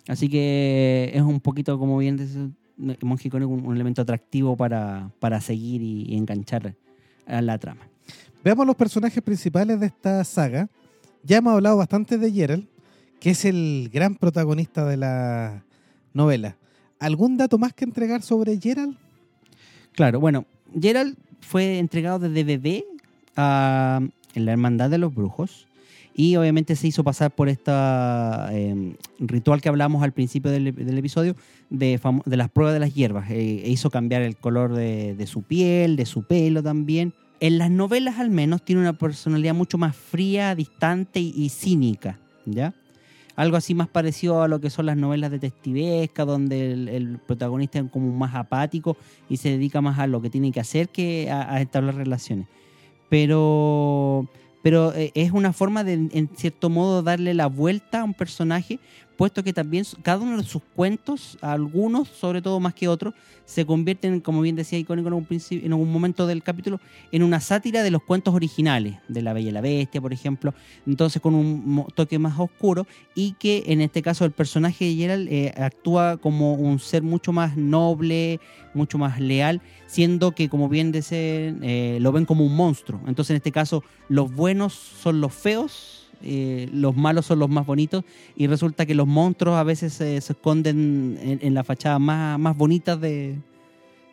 Así que es un poquito, como bien dice Monje Icónico, un, elemento atractivo para, para seguir y, y enganchar a la trama. Veamos los personajes principales de esta saga. Ya hemos hablado bastante de Geralt, que es el gran protagonista de la novela. ¿Algún dato más que entregar sobre Geralt? Claro, bueno, Gerald fue entregado desde bebé a la Hermandad de los Brujos y obviamente se hizo pasar por este ritual que hablamos al principio del, del episodio de, de las pruebas de las hierbas. Eh, e hizo cambiar el color de, su piel, de su pelo también. En las novelas al menos tiene una personalidad mucho más fría, distante y, cínica, ¿ya? Algo así más parecido a lo que son las novelas detectivescas, donde el, el protagonista es como más apático y se dedica más a lo que tiene que hacer que a, a establecer relaciones. Pero, pero eh, es una forma de, en cierto modo, darle la vuelta a un personaje, puesto que también cada uno de sus cuentos, algunos, sobre todo más que otros, se convierten, como bien decía Icónico en principio, en algún momento del capítulo, en una sátira de los cuentos originales, de La Bella y la Bestia, por ejemplo, entonces con un toque más oscuro y que en este caso el personaje de Geralt eh, actúa como un ser mucho más noble, mucho más leal, siendo que como bien dicen, eh, lo ven como un monstruo. Entonces en este caso los buenos son los feos, eh, los malos son los más bonitos y resulta que los monstruos a veces eh, se esconden en, la fachada más, más bonitas de...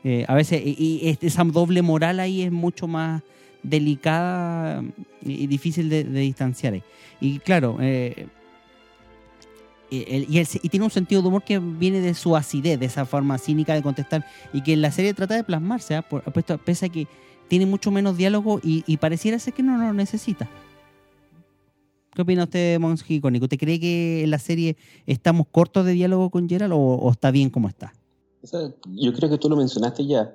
eh, a veces, y, esa doble moral ahí es mucho más delicada y, difícil de, distanciar. Y claro, eh, y, el- y el- y tiene un sentido de humor que viene de su acidez, de esa forma cínica de contestar, y que en la serie trata de plasmarse, ¿ah? Por- puesto- pese a que tiene mucho menos diálogo y, y pareciera ser que no lo necesita. ¿Qué opina usted, Monski Icónico? ¿Usted cree que en la serie estamos cortos de diálogo con Geralt o, o está bien como está? O sea, yo creo que tú lo mencionaste ya,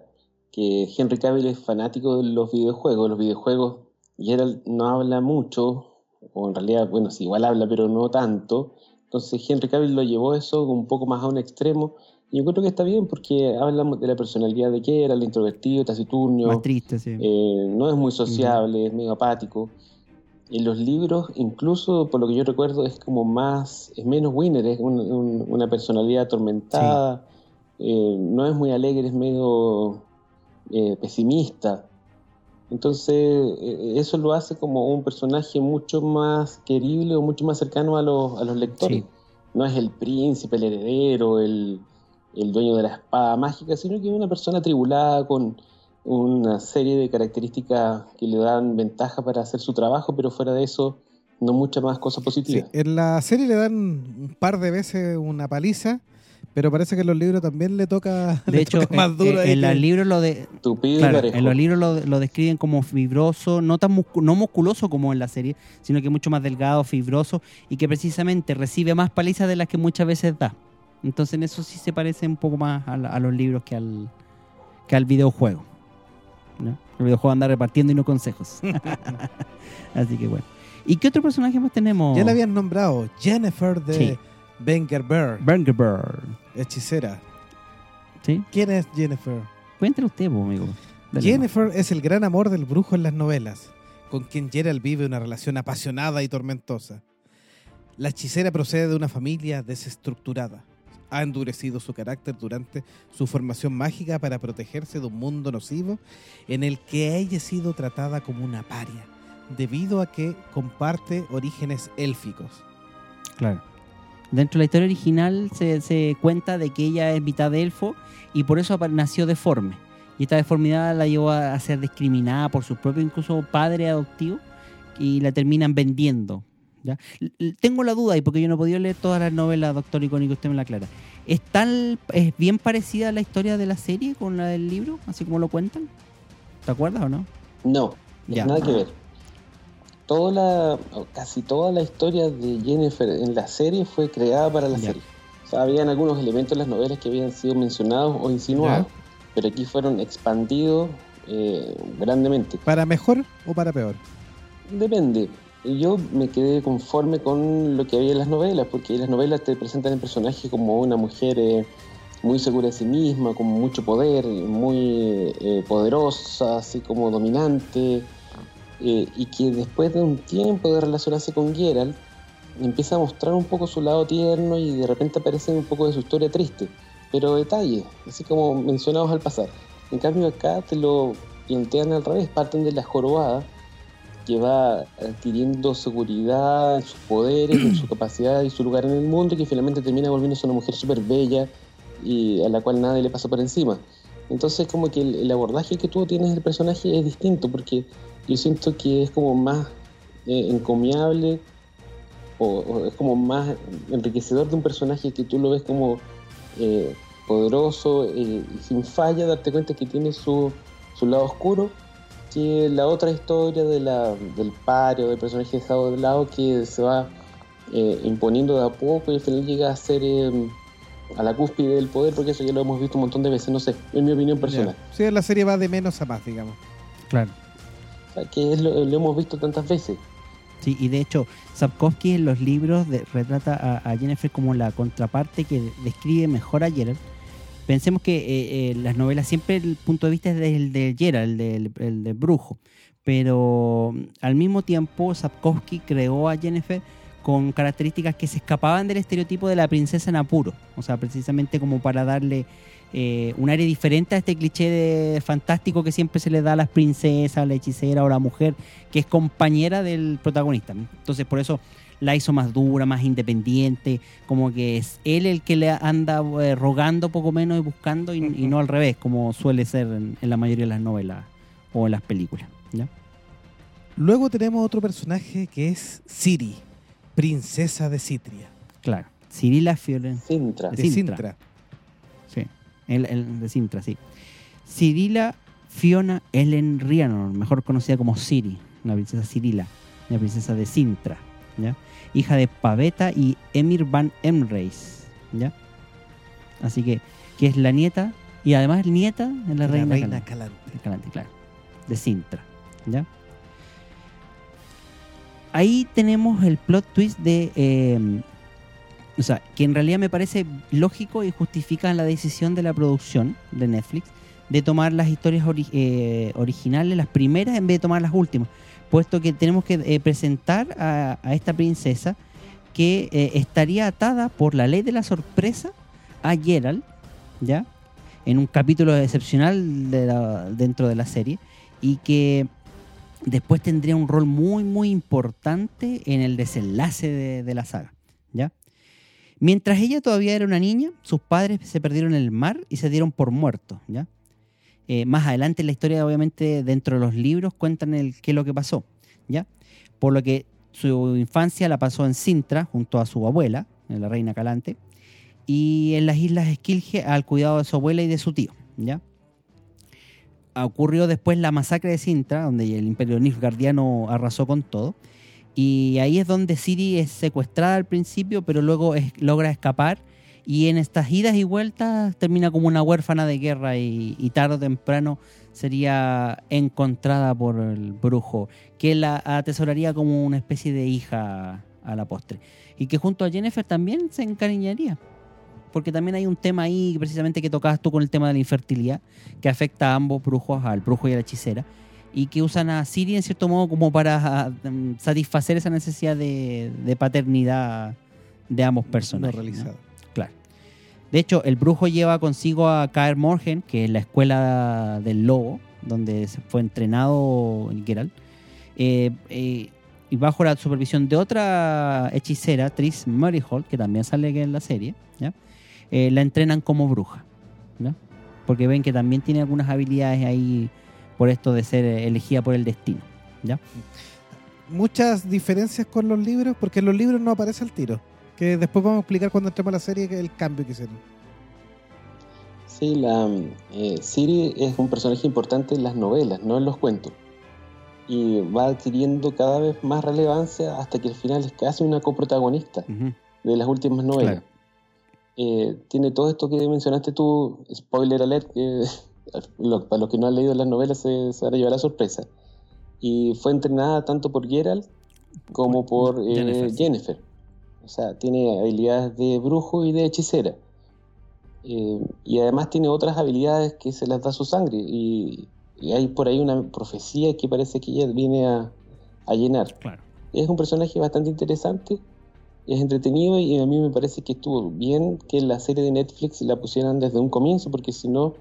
que Henry Cavill es fanático de los videojuegos. Los videojuegos, Geralt no habla mucho, o en realidad, bueno, sí, igual habla, pero no tanto. Entonces Henry Cavill lo llevó eso un poco más a un extremo. Y yo creo que está bien porque hablamos de la personalidad de Geralt, introvertido, taciturno, Más triste, sí. eh, no es muy sociable, es medio apático. En los libros, incluso por lo que yo recuerdo, es como más, es menos winner, es un- un- una personalidad atormentada, eh, no es muy alegre, es medio eh, pesimista. Entonces, eh, eso lo hace como un personaje mucho más querible o mucho más cercano a los, a los lectores. Sí. No es el príncipe, el heredero, el, el dueño de la espada mágica, sino que es una persona tribulada con una serie de características que le dan ventaja para hacer su trabajo, pero fuera de eso, no muchas más cosas Sí, positivas. en la serie le dan un par de veces una paliza, pero parece que en los libros también le toca, De le hecho, toca más en, duro ahí en que- los libros lo de, Claro, en los libros lo, lo describen como fibroso, no tan muscu- no musculoso como en la serie, sino que mucho más delgado, fibroso y que precisamente recibe más palizas de las que muchas veces da. Entonces en eso sí se parece un poco más a, la- a los libros que al, que al videojuego. El videojuego anda repartiendo y no consejos. Así que bueno. ¿Y qué otro personaje más tenemos? Ya la habían nombrado, Jennifer de Sí. Bengerberg, Bungerbird. hechicera. ¿Sí? ¿Quién es Jennifer? Cuéntelo usted, amigo. Dale, Jennifer es el gran amor del brujo en las novelas. con quien Gerald vive una relación apasionada y tormentosa. La hechicera procede de una familia desestructurada. Ha endurecido su carácter durante su formación mágica para protegerse de un mundo nocivo en el que ella ha sido tratada como una paria, debido a que comparte orígenes élficos. Claro. Dentro de la historia original se, se cuenta de que ella es mitad de elfo y por eso nació deforme. Y esta deformidad la llevó a ser discriminada por su propio incluso padre adoptivo y la terminan vendiendo. ¿Ya? Tengo la duda, y porque yo no he podido leer todas las novelas, doctor Icónico, usted me la aclara. ¿Es, tan, ¿Es bien parecida la historia de la serie con la del libro, así como lo cuentan? ¿Te acuerdas o no? No, Ya. nada que ver. Toda la, casi toda la historia de Jennifer en la serie fue creada para la Ya. serie. O sea, habían algunos elementos en las novelas que habían sido mencionados o insinuados, pero aquí fueron expandidos eh, grandemente. ¿Para mejor o para peor? Depende. Yo me quedé conforme con lo que había en las novelas, porque las novelas te presentan el personaje como una mujer eh, muy segura de sí misma, con mucho poder, muy eh, poderosa, así como dominante, eh, y que después de un tiempo de relacionarse con Geralt, empieza a mostrar un poco su lado tierno y de repente aparece un poco de su historia triste, pero detalles, así como mencionados al pasar. En cambio acá te lo plantean al revés, parten de la jorobada, que va adquiriendo seguridad en sus poderes, en su capacidad y su lugar en el mundo y que finalmente termina volviéndose una mujer súper bella y a la cual nadie le pasa por encima. Entonces como que el, abordaje que tú tienes del personaje es distinto porque yo siento que es como más eh, encomiable o, o es como más enriquecedor de un personaje que tú lo ves como eh, poderoso eh, y sin falla, darte cuenta que tiene su, su lado oscuro que la otra historia de la, del pario, del personaje dejado de lado que se va eh, imponiendo de a poco y al final llega a ser eh, a la cúspide del poder, porque eso ya lo hemos visto un montón de veces, no sé, en mi opinión personal. Sí, la serie va de menos a más, digamos. Claro. O sea, que es lo, lo hemos visto tantas veces. Sí, y de hecho, Sapkowski en los libros de- retrata a, a Jennifer como la contraparte que describe mejor a Geralt. Pensemos que eh, eh, las novelas siempre el punto de vista es del de Geralt, el del, el del brujo. Pero mm, al mismo tiempo, Sapkowski creó a Jennifer con características que se escapaban del estereotipo de la princesa en apuro. O sea, precisamente como para darle eh, un aire diferente a este cliché de fantástico que siempre se le da a las princesas, a la hechicera o a la mujer que es compañera del protagonista. Entonces, por eso la hizo más dura, más independiente, como que es él el que le anda eh, rogando poco menos y buscando y, y no al revés, como suele ser en, en la mayoría de las novelas o en las películas. ¿ya? Luego tenemos otro personaje que es Ciri, princesa de Citria. Claro. Cirila Fioren. Sintra. De Sintra. Sintra. Sí. El, el de Sintra, sí. Cirila Fiona Ellen Rhiannon, mejor conocida como Ciri, la princesa Cirila, la princesa de Sintra, ¿ya? Hija de Paveta y Emir van Emreis, ¿ya? Así que, que es la nieta, y además nieta de la, La reina, reina Calante, Calante. Calante, claro, de Sintra, ¿ya? Ahí tenemos el plot twist de... eh, o sea, que en realidad me parece lógico y justifica la decisión de la producción de Netflix de tomar las historias ori- eh, originales, las primeras, en vez de tomar las últimas. Puesto que tenemos que eh, presentar a, esta princesa que eh, estaría atada por la ley de la sorpresa a Geralt, ¿ya? En un capítulo excepcional dentro de la serie y que después tendría un rol muy, muy importante en el desenlace de, de la saga, ¿ya? Mientras ella todavía era una niña, sus padres se perdieron en el mar y se dieron por muertos, ¿ya? Eh, más adelante en la historia, obviamente, dentro de los libros cuentan el, qué es lo que pasó, ¿ya? Por lo que su infancia la pasó en Sintra, junto a su abuela, la reina Calante, y en las islas Esquilge al cuidado de su abuela y de su tío, ¿ya? Ocurrió después la masacre de Sintra, donde el imperio Nilfgaardiano arrasó con todo, y ahí es donde Ciri es secuestrada al principio, pero luego logra escapar. Y en estas idas y vueltas termina como una huérfana de guerra y, tarde o temprano sería encontrada por el brujo, que la atesoraría como una especie de hija a la postre. Y que junto a Jennifer también se encariñaría. Porque también hay un tema ahí, precisamente que tocabas tú con el tema de la infertilidad, que afecta a ambos brujos, al brujo y a la hechicera. y que usan a Siri en cierto modo como para mm, satisfacer esa necesidad de, paternidad de ambos personajes. ¿no? realizado. Claro. De hecho, el brujo lleva consigo a Kaer Morhen, que es la escuela del lobo, donde fue entrenado Geralt, eh, eh, y bajo la supervisión de otra hechicera, Tris Murrayhold, que también sale en la serie. Eh, la entrenan como bruja, ¿ya? porque ven que también tiene algunas habilidades ahí por esto de ser elegida por el destino. Muchas diferencias con los libros, porque en los libros no aparece el tiro. Que después vamos a explicar cuando entremos a la serie que el cambio que hicieron. Sí, la eh, Siri es un personaje importante en las novelas, no en los cuentos. Y va adquiriendo cada vez más relevancia hasta que al final es casi una coprotagonista de las últimas novelas. Claro. Eh, tiene todo esto que mencionaste tú, spoiler alert, que lo- para los que no han leído las novelas se, se van a llevar la sorpresa. Y fue entrenada tanto por Geralt como por eh. Jennifer. O sea, tiene habilidades de brujo y de hechicera. Eh, y además tiene otras habilidades que se las da su sangre. Y, y hay por ahí una profecía que parece que ella viene a, a llenar. Claro. Es un personaje bastante interesante, es entretenido y a mí me parece que estuvo bien que la serie de Netflix la pusieran desde un comienzo, porque si no,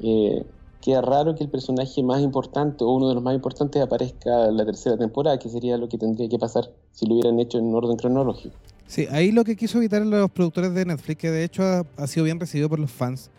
eh, queda raro que el personaje más importante o uno de los más importantes aparezca en la tercera temporada, que sería lo que tendría que pasar si lo hubieran hecho en orden cronológico. Sí, ahí lo que quiso evitar los productores de Netflix, que de hecho ha, ha sido bien recibido por los fans,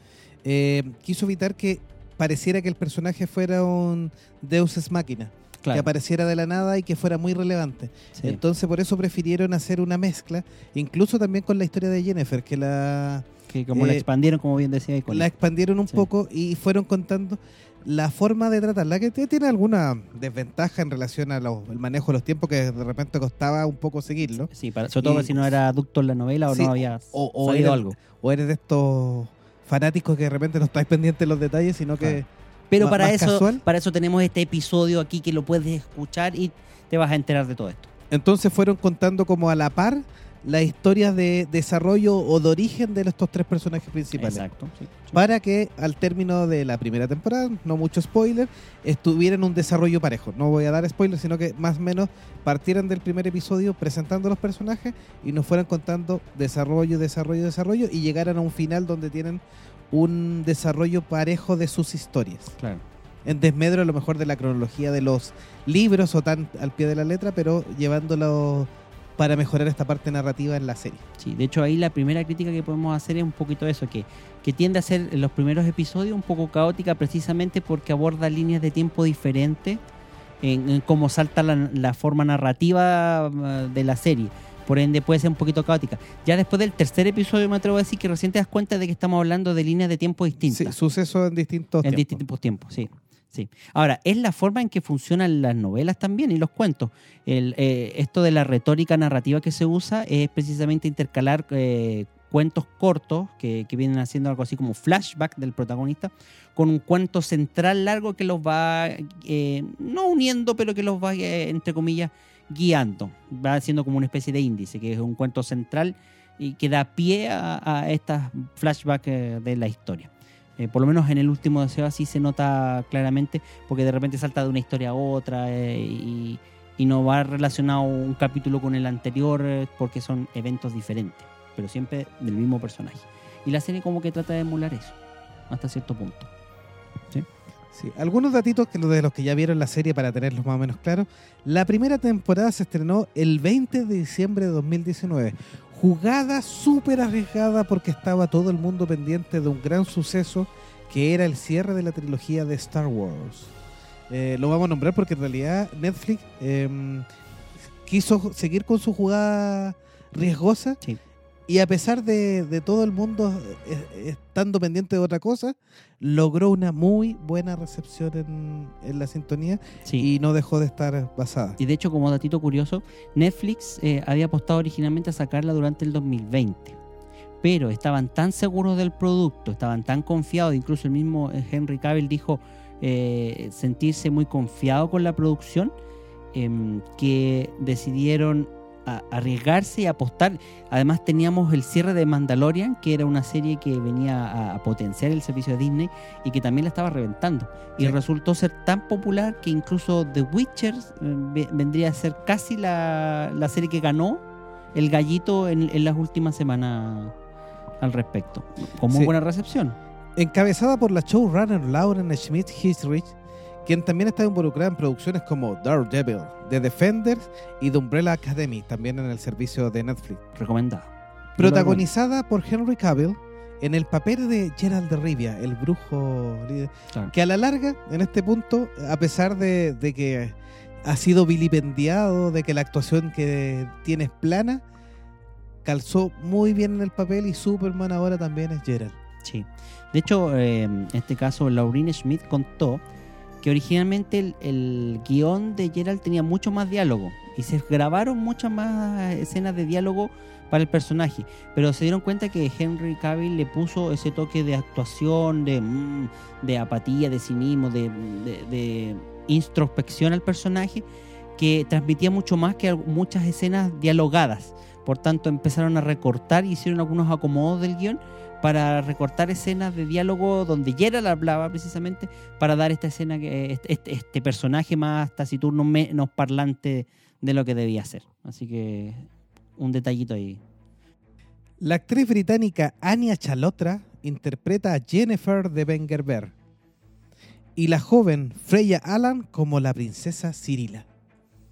eh, quiso evitar que pareciera que el personaje fuera un Deus Ex Máquina, que apareciera de la nada y que fuera muy relevante. Sí. Entonces por eso prefirieron hacer una mezcla, incluso también con la historia de Jennifer, que la, que como la eh, expandieron, como bien decía, la expandieron un Sí. poco y fueron contando la forma de tratarla, que tiene alguna desventaja en relación al manejo de los tiempos, que de repente costaba un poco seguirlo. Sí, para, sobre todo Y- si no era adulto en la novela o Sí, no había o- o salido era- algo. o eres de estos fanáticos que de repente no estáis pendientes de los detalles, sino que. Pero para eso, casual. para eso tenemos este episodio aquí que lo puedes escuchar y te vas a enterar de todo esto. entonces fueron contando como a la par las historias de desarrollo o de origen de estos tres personajes principales. Exacto. sí, sí. Para que al término de la primera temporada, no mucho spoiler, estuvieran un desarrollo parejo. No voy a dar spoiler, sino que más o menos partieran del primer episodio presentando los personajes y nos fueran contando desarrollo, desarrollo, desarrollo y llegaran a un final donde tienen un desarrollo parejo de sus historias. Claro. en desmedro a lo mejor de la cronología de los libros o tan al pie de la letra, pero llevándolo para mejorar esta parte narrativa en la serie. Sí, de hecho ahí la primera crítica que podemos hacer es un poquito eso, que, que tiende a ser en los primeros episodios un poco caótica precisamente porque aborda líneas de tiempo diferentes en, en cómo salta la, la forma narrativa eh, de la serie. Por ende puede ser un poquito caótica. Ya después del tercer episodio me atrevo a decir que recién te das cuenta de que estamos hablando de líneas de tiempo distintas. Sí, sucesos en distintos en tiempos. distintos tiempos, sí. Sí. Ahora, es la forma en que funcionan las novelas también y los cuentos. El, eh, esto de la retórica narrativa que se usa es precisamente intercalar eh, cuentos cortos que, que vienen haciendo algo así como flashback del protagonista con un cuento central largo que los va, eh, no uniendo, pero que los va, eh, entre comillas, guiando. Va haciendo como una especie de índice, que es un cuento central y que da pie a, a estas flashbacks eh, de la historia. Eh, por lo menos en el último deseo así se nota claramente, porque de repente salta de una historia a otra eh, y, no va relacionado un capítulo con el anterior eh, porque son eventos diferentes, pero siempre del mismo personaje. Y la serie como que trata de emular eso, hasta cierto punto. Sí, algunos datitos que de los que ya vieron la serie para tenerlos más o menos claros. La primera temporada se estrenó el 20 de diciembre de 2019. Jugada súper arriesgada porque estaba todo el mundo pendiente de un gran suceso que era el cierre de la trilogía de Star Wars. Eh, lo vamos a nombrar porque en realidad Netflix em, quiso seguir con su jugada riesgosa Sí. Y a pesar de, de todo el mundo eh, estando pendiente de otra cosa, logró una muy buena recepción en, en la sintonía Sí. y no dejó de estar basada. Y de hecho, como datito curioso, Netflix eh, había apostado originalmente a sacarla durante el 2020. Pero estaban tan seguros del producto, estaban tan confiados, incluso el mismo eh, Henry Cavill dijo eh, sentirse muy confiado con la producción, em, que decidieron a arriesgarse y apostar. Además teníamos el cierre de Mandalorian, que era una serie que venía a, a potenciar el servicio de Disney y que también la estaba reventando. Y Sí. resultó ser tan popular que incluso The Witcher eh, ve- vendría a ser casi la, la serie que ganó el gallito en, en las últimas semanas al respecto. Con muy Sí. buena recepción. Encabezada por la showrunner Lauren Schmidt Hisrich, quien también está involucrada en producciones como Daredevil, The Defenders y The Umbrella Academy, también en el servicio de Netflix. Recomendada. Protagonizada por Henry Cavill en el papel de Gerald de Rivia, el brujo líder, Claro. que a la larga, en este punto, a pesar de, de que ha sido vilipendiado, de que la actuación que tiene es plana, calzó muy bien en el papel y Superman ahora también es Gerald. Sí. De hecho, eh, en este caso, Laurine Schmidt contó que originalmente el, el guion de Gerald tenía mucho más diálogo y se grabaron muchas más escenas de diálogo para el personaje, pero se dieron cuenta que Henry Cavill le puso ese toque de actuación, de, mm, apatía, de cinismo, de, de- introspección al personaje, que transmitía mucho más que muchas escenas dialogadas. Por tanto, empezaron a recortar y hicieron algunos acomodos del guion para recortar escenas de diálogo donde Gerald hablaba precisamente para dar esta escena, que este, este- este personaje más taciturno, menos parlante de lo que debía ser. Así que un detallito ahí. La actriz británica Anya Chalotra interpreta a Jennifer de Bengerber y la joven Freya Allan como la princesa Cirila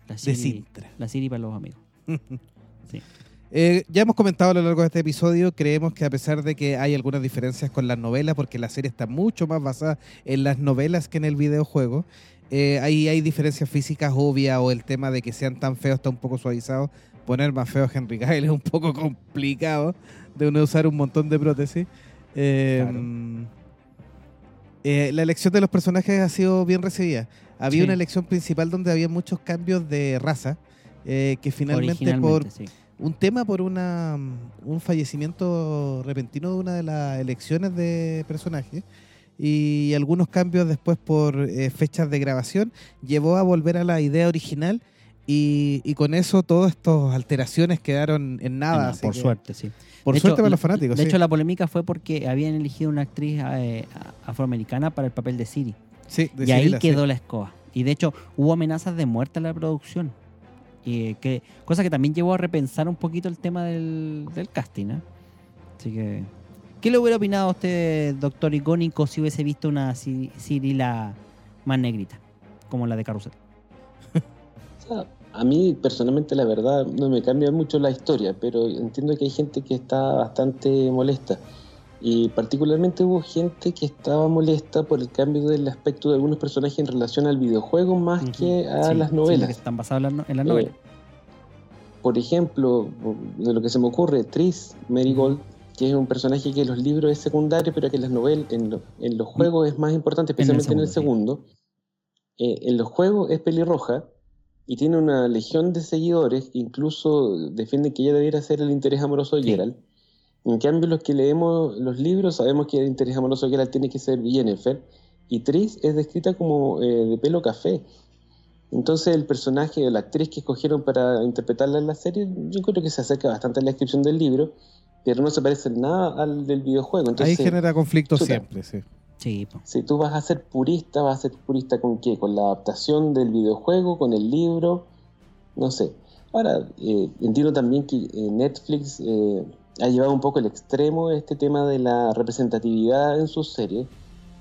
La de Sintra. la Siri para los amigos. Eh, ya hemos comentado a lo largo de este episodio, creemos que a pesar de que hay algunas diferencias con las novelas, porque la serie está mucho más basada en las novelas que en el videojuego, eh, ahí hay diferencias físicas obvias o el tema de que sean tan feos está un poco suavizado. Poner más feo a Henry Cavill es un poco complicado de uno usar un montón de prótesis. Eh, Claro. eh, la elección de los personajes ha sido bien recibida. Había Sí. una elección principal donde había muchos cambios de raza, eh, que finalmente por sí. Un tema por una un fallecimiento repentino de una de las elecciones de personaje y algunos cambios después por eh, fechas de grabación llevó a volver a la idea original y, y con eso todas estas alteraciones quedaron en nada. Por que- suerte, sí. Por De suerte hecho, para los fanáticos. De sí. hecho, la polémica fue porque habían elegido una actriz eh, afroamericana para el papel de Siri. Sí, de y ahí sí. quedó la escoba. Y de hecho, hubo amenazas de muerte en la producción. Y que, cosa que también llevó a repensar un poquito el tema del, del casting. ¿eh? Así que. ¿Qué le hubiera opinado a usted, doctor Icónico, si hubiese visto una Ci- Cirila más negrita? Como la de Carrusel. A mí personalmente la verdad no me cambia mucho la historia, pero entiendo que hay gente que está bastante molesta. Y particularmente hubo gente que estaba molesta por el cambio del aspecto de algunos personajes en relación al videojuego más que a Sí, las sí, novelas. que están basadas en, la Eh, novelas. por ejemplo, de lo que se me ocurre, Tris Marigold, que es un personaje que en los libros es secundario, pero que en las novelas, en, lo- en los juegos es más importante, especialmente en el segundo, segundo. Eh, en los juegos es pelirroja y tiene una legión de seguidores incluso defienden que ella debiera ser el interés amoroso de. Geralt. En cambio, los que leemos los libros sabemos que el interés amoroso de Geralt tiene que ser Yennefer y Tris es descrita como eh, de pelo café. Entonces el personaje, la actriz que escogieron para interpretarla en la serie, yo creo que se acerca bastante a la descripción del libro, pero no se parece nada al del videojuego. Entonces, Ahí genera conflicto chuta. siempre, sí. Sí, si tú vas a ser purista, vas a ser purista con qué? Con la adaptación del videojuego, con el libro, no sé. Ahora, eh, entiendo también que eh, Netflix eh, ha llevado un poco el extremo este tema de la representatividad en sus series,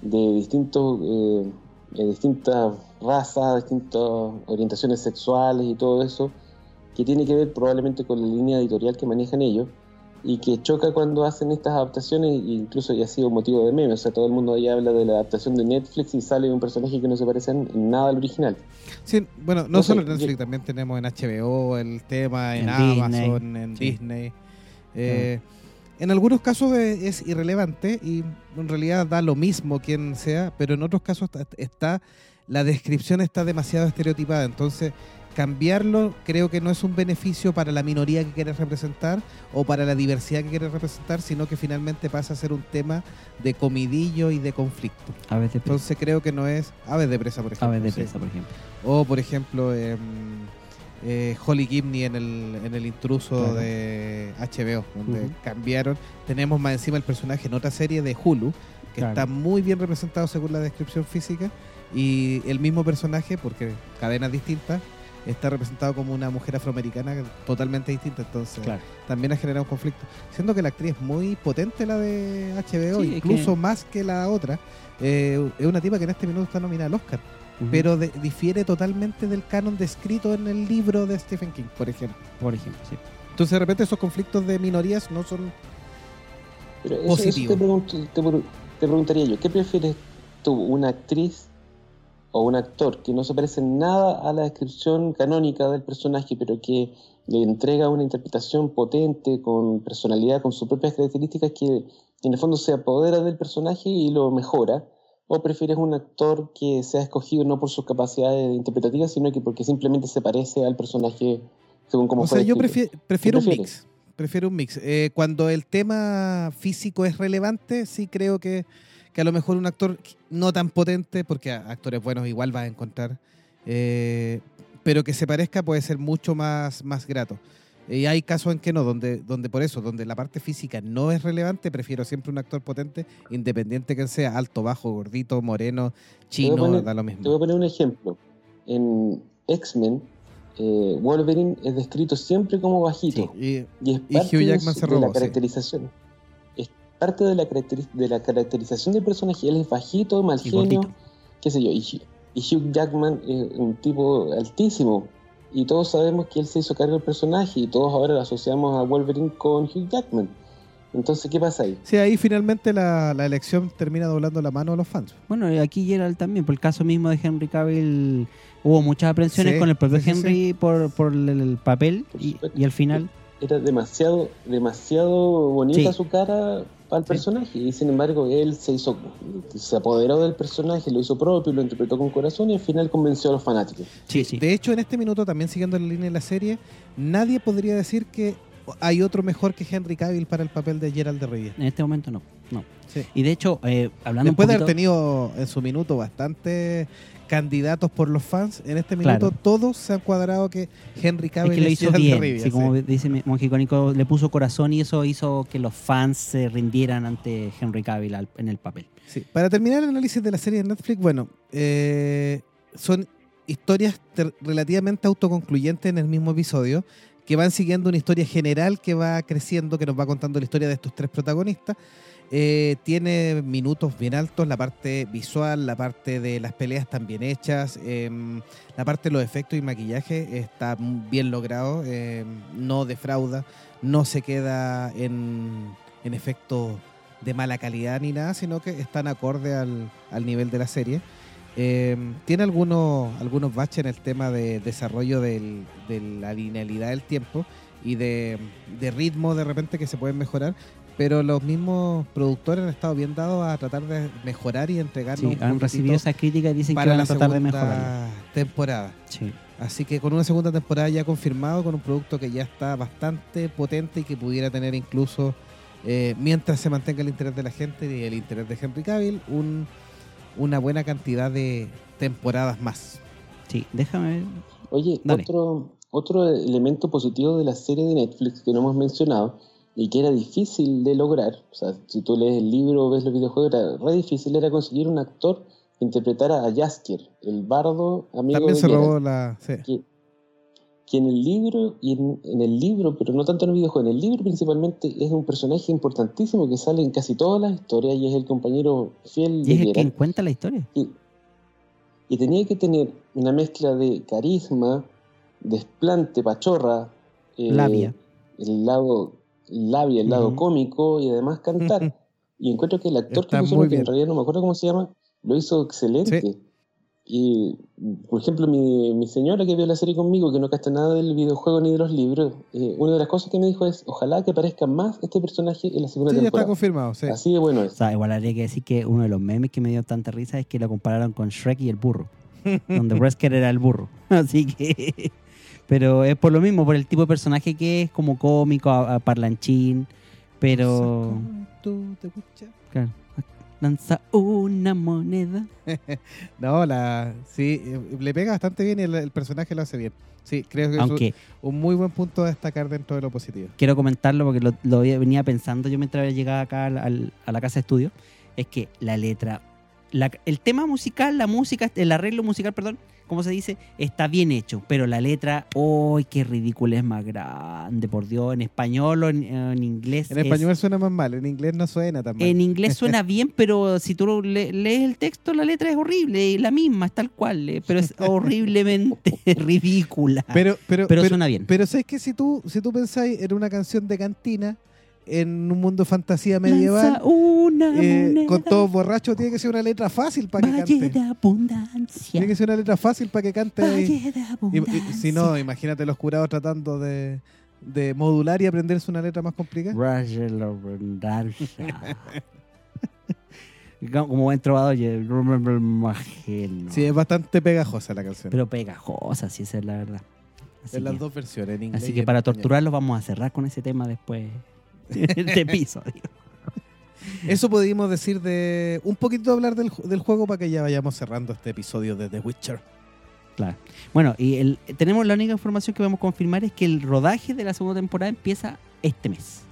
de distintos, eh, de distintas razas, distintas orientaciones sexuales y todo eso, que tiene que ver probablemente con la línea editorial que manejan ellos y que choca cuando hacen estas adaptaciones e incluso ya ha sido motivo de meme, o sea, todo el mundo ahí habla de la adaptación de Netflix y sale un personaje que no se parece en nada al original. Sí, bueno, no solo en Netflix, yo- también tenemos en HBO el tema, en, En Amazon, Disney, en sí. Disney. Eh, En algunos casos es, es irrelevante y en realidad da lo mismo quien sea, pero en otros casos está, está- la descripción está demasiado estereotipada, entonces cambiarlo creo que no es un beneficio para la minoría que quieres representar o para la diversidad que quieres representar, sino que finalmente pasa a ser un tema de comidillo y de conflicto. Aves de presa. Entonces creo que no es aves de presa, por ejemplo. Aves de sí. presa, por ejemplo. O, por ejemplo, em, eh, Holly Gibney en el, en el intruso Claro. de HBO, donde cambiaron. Tenemos más encima el personaje en otra serie de Hulu, que Claro. está muy bien representado según la descripción física, y el mismo personaje, porque cadenas distintas, está representado como una mujer afroamericana totalmente distinta, entonces Claro. también ha generado un conflicto. Siendo que la actriz es muy potente, la de HBO, Sí, es incluso que- más que la otra. Eh, es una tipa que en este minuto está nominada al Oscar, Pero de- difiere totalmente del canon descrito en el libro de Stephen King, por ejemplo. Por ejemplo, sí. Entonces, de repente, esos conflictos de minorías no son. Pero eso, Positivo. eso te, pregunto- te te preguntaría yo, ¿qué prefieres tú, una actriz o un actor que no se parece en nada a la descripción canónica del personaje, pero que le entrega una interpretación potente, con personalidad, con sus propias características, que en el fondo se apodera del personaje y lo mejora? ¿O prefieres un actor que sea escogido no por sus capacidades interpretativas, sino que porque simplemente se parece al personaje según como o sea, yo prefiero un mix. Prefiero un mix. Eh, cuando el tema físico es relevante, sí creo que, que a lo mejor un actor no tan potente, porque actores buenos igual vas a encontrar, eh, pero que se parezca puede ser mucho más, más grato. Y hay casos en que no, donde, donde por eso, donde la parte física no es relevante, prefiero siempre un actor potente, independiente que sea alto, bajo, gordito, moreno, chino, poner- da lo Te voy mismo. a poner un ejemplo. En X-Men, eh, Wolverine es descrito siempre como bajito. Y, Y es Y parte Hugh de Jackman se de, la sí. caracterización. Es parte de la, caracteri- de la caracterización del personaje. Él es bajito, mal Y genio, qué sé yo. Y, Hugh- y Hugh Jackman es un tipo altísimo. Y todos sabemos que él se hizo cargo del personaje y todos ahora lo asociamos a Wolverine con Hugh Jackman. Entonces, ¿qué pasa ahí? Sí, ahí finalmente la, la elección termina doblando la mano a los fans. Bueno, y aquí Gerald también, por el caso mismo de Henry Cavill, hubo muchas aprensiones Sí, con el propio sí, sí, Henry Por, por el, el papel Por y, y al final, Era demasiado, demasiado bonita Sí. su cara para el Sí. personaje y sin embargo él se hizo se apoderó del personaje, lo hizo propio, lo interpretó con corazón y al final convenció a los fanáticos. sí, sí. De hecho, en este minuto, también siguiendo la línea de la serie, nadie podría decir que hay otro mejor que Henry Cavill para el papel de Gerald de Rivia. En este momento no, no. Sí. Y de hecho, eh, hablando Después un de haber poquito, tenido en su minuto bastante candidatos por los fans, en este minuto Claro. todos se han cuadrado que Henry es Cavill que lo es hizo bien, Rivia, sí, como sí. dice Monje Icónico, le puso corazón y eso hizo que los fans se rindieran ante Henry Cavill al- en el papel. Sí. Para terminar el análisis de la serie de Netflix, bueno, eh, son historias relativamente autoconcluyentes en el mismo episodio, que van siguiendo una historia general que va creciendo, que nos va contando la historia de estos tres protagonistas. Eh, tiene minutos bien altos, la parte visual, la parte de las peleas están bien hechas, em, la parte de los efectos y maquillaje está bien logrado, em, no defrauda, no se queda en, en efectos de mala calidad ni nada, sino que están acorde al, al nivel de la serie. Eh, tiene algunos, algunos baches en el tema de desarrollo del- de la linealidad del tiempo y de, de ritmo de repente que se pueden mejorar, pero los mismos productores han estado bien dados a tratar de mejorar y entregarnos Sí, un han recibido esas críticas y dicen que van a tratar de segunda mejorar. temporada. Sí. Así que con una segunda temporada ya confirmado, con un producto que ya está bastante potente y que pudiera tener incluso, eh, mientras se mantenga el interés de la gente y el interés de Henry Cavill, un, una buena cantidad de temporadas más. sí, déjame ver. Oye, Dale. otro, otro elemento positivo de la serie de Netflix que no hemos mencionado y que era difícil de lograr, o sea, si tú lees el libro o ves los videojuegos, era re difícil, era conseguir un actor que interpretara a Jaskier, el bardo amigo También de se robó la... sí. que, que en el libro, y en, en el libro, pero no tanto en el videojuego, en el libro principalmente es un personaje importantísimo que sale en casi todas las historias y es el compañero fiel Y de es el que cuenta la historia. Y, y tenía que tener una mezcla de carisma, desplante, pachorra, eh, Labia. el lado labia, el lado Ujú. cómico y además cantar. y encuentro que el actor Está que muy que en bien. realidad no me acuerdo cómo se llama, lo hizo excelente. Sí. Y, por ejemplo, mi, mi señora que vio la serie conmigo, que no casta nada del videojuego ni de los libros, eh, una de las cosas que me dijo es, ojalá que aparezca más este personaje en la segunda Sí, ya está temporada. confirmado. Sí. Así de bueno O es. sea, igual habría que decir que uno de los memes que me dio tanta risa es que lo compararon con Shrek y el burro. donde Wesker era el burro. Así que. Pero es por lo mismo, por el tipo de personaje que es como cómico, a- a parlanchín. Pero. Tú, te escuchas. Claro. lanza una moneda. No, la, sí, eh, le pega bastante bien y el, el personaje lo hace bien. Sí, creo que es un muy buen punto a destacar dentro de lo positivo. quiero comentarlo porque lo, lo venía pensando yo mientras llegaba acá al- al- a la casa de estudio, es que la letra, la- el tema musical, la música, el arreglo musical, perdón, ¿cómo se dice? Está bien hecho, pero la letra, ¡ay, qué ridículo es más grande! Por Dios, en español o en, en inglés. En es- español suena más mal, en inglés no suena tan mal. en inglés suena bien, pero si tú le- lees el texto, la letra es horrible, y la misma, es tal cual, eh, pero es horriblemente ridícula. pero, pero, pero suena bien. Pero sabes que si tú, si tú pensáis en una canción de cantina, en un mundo fantasía medieval, Lanza una eh, con todos borrachos, tiene que ser una letra fácil para que valle cante. de abundancia. Tiene que ser una letra fácil para que cante. de Y- abundancia. y- si no, imagínate los curados tratando de, de modular y aprenderse una letra más complicada. Valle de abundancia. Como buen trovador. Sí, es bastante pegajosa la canción. pero pegajosa, sí, esa es la verdad. Así en las dos versiones, en inglés. así que para torturarlos vamos a cerrar con ese tema después este episodio. Eso podríamos decir de un poquito hablar del, del juego para que ya vayamos cerrando este episodio de The Witcher. Claro. Bueno, y el, tenemos la única información que podemos confirmar es que el rodaje de la segunda temporada empieza este mes.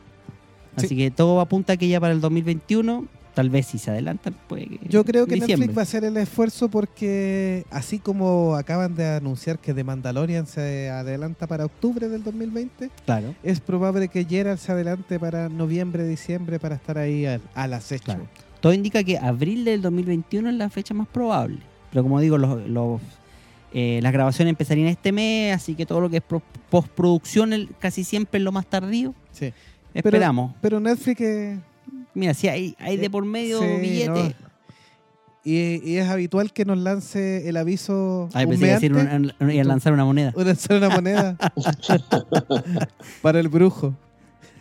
Así Sí. que todo apunta a que ya para el 2021, tal vez si se adelantan, puede que Yo creo que diciembre. Netflix va a hacer el esfuerzo porque así como acaban de anunciar que The Mandalorian se adelanta para octubre del 2020, Claro. es probable que Geralt se adelante para noviembre, diciembre para estar ahí al, al acecho. Claro. Todo indica que abril del 2021 es la fecha más probable. Pero como digo, los, los, eh, las grabaciones empezarían este mes, así que todo lo que es pro- postproducción el- casi siempre es lo más tardío. Sí. Esperamos. Pero Netflix eh, Mira, si hay, hay de por medio Sí, billete. no. y, y es habitual que nos lance el aviso Ay, pensé que iba a decir a lanzar una moneda. o lanzar una moneda para el brujo.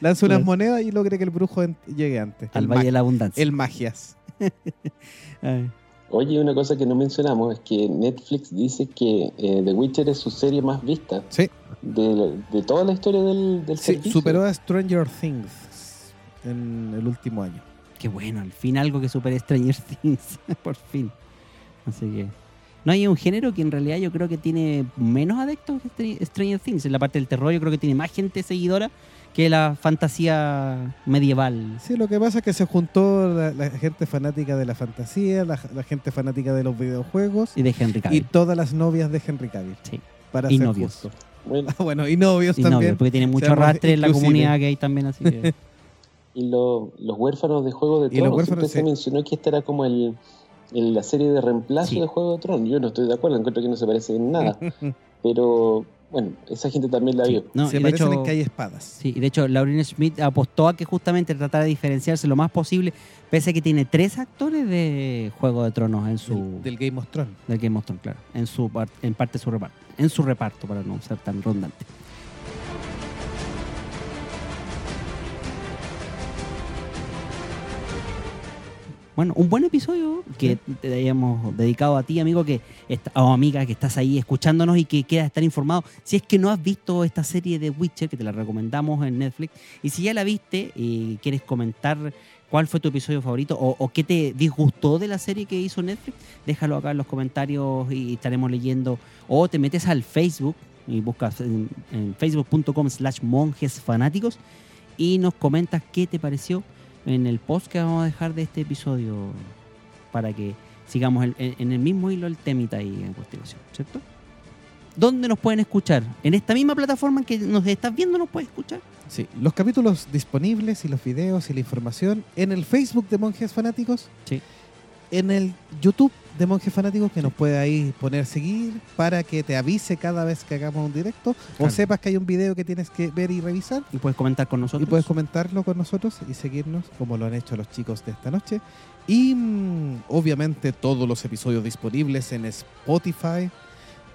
Lanza unas monedas y logre que el brujo en- llegue antes. Al el, Valle de la Abundancia. el magias. Oye, una cosa que no mencionamos es que Netflix dice que eh, The Witcher es su serie más vista Sí, de, de toda la historia del, del sí, servicio. superó a Stranger Things en el último año. Qué bueno, al fin algo que supere Stranger Things. por fin. Así que. No hay un género que en realidad yo creo que tiene menos adeptos que Str- Stranger Things. En la parte del terror yo creo que tiene más gente seguidora que la fantasía medieval. Sí, lo que pasa es que se juntó la, la gente fanática de la fantasía, la, la gente fanática de los videojuegos Y de Henry y Cavill. todas las novias de Henry Cavill. Sí. Para Y ser novios. justo. Bueno, Ah, bueno, y novios Y también. no, porque tiene mucho arrastre en la comunidad que hay también, así que. y lo- los huérfanos de Juego de Y los Tronos, huérfanos, siempre se sí. mencionó que esta era como el, el- la serie de reemplazo Sí. de Juego de Tronos. Yo no estoy de acuerdo, encuentro que no se parece en nada. Pero bueno, esa gente también la Sí. vio. No, se parecen hecho, en que hay espadas. Sí, y de hecho, Lauren Smith apostó a que justamente tratara de diferenciarse lo más posible, pese a que tiene tres actores de Juego de Tronos en su. Del, del Game of Thrones. del Game of Thrones, claro. En su en parte de su reparto. En su reparto, para no ser tan redundante. Bueno, un buen episodio que te hayamos dedicado a ti, amigo, que o amiga, que estás ahí escuchándonos y que quieras estar informado. Si es que no has visto esta serie de Witcher, que te la recomendamos en Netflix, y si ya la viste y quieres comentar cuál fue tu episodio favorito o, o qué te disgustó de la serie que hizo Netflix, déjalo acá en los comentarios y estaremos leyendo. O te metes al Facebook y buscas en, en facebook.com slash monjes fanáticos y nos comentas qué te pareció en el post que vamos a dejar de este episodio para que sigamos el- en, en el mismo hilo el temita ahí en continuación, ¿cierto? ¿Dónde nos pueden escuchar? En esta misma plataforma en que nos estás viendo nos puedes escuchar. Sí, los capítulos disponibles y los videos y la información en el Facebook de Monjes Fanáticos. Sí. En el YouTube de Monjes Fanáticos, que nos puede ahí poner seguir para que te avise cada vez que hagamos un directo o sepas que hay un video que tienes que ver y revisar. Y puedes comentar con nosotros. Y puedes comentarlo con nosotros y seguirnos como lo han hecho los chicos de esta noche. Y mm, obviamente todos los episodios disponibles en Spotify,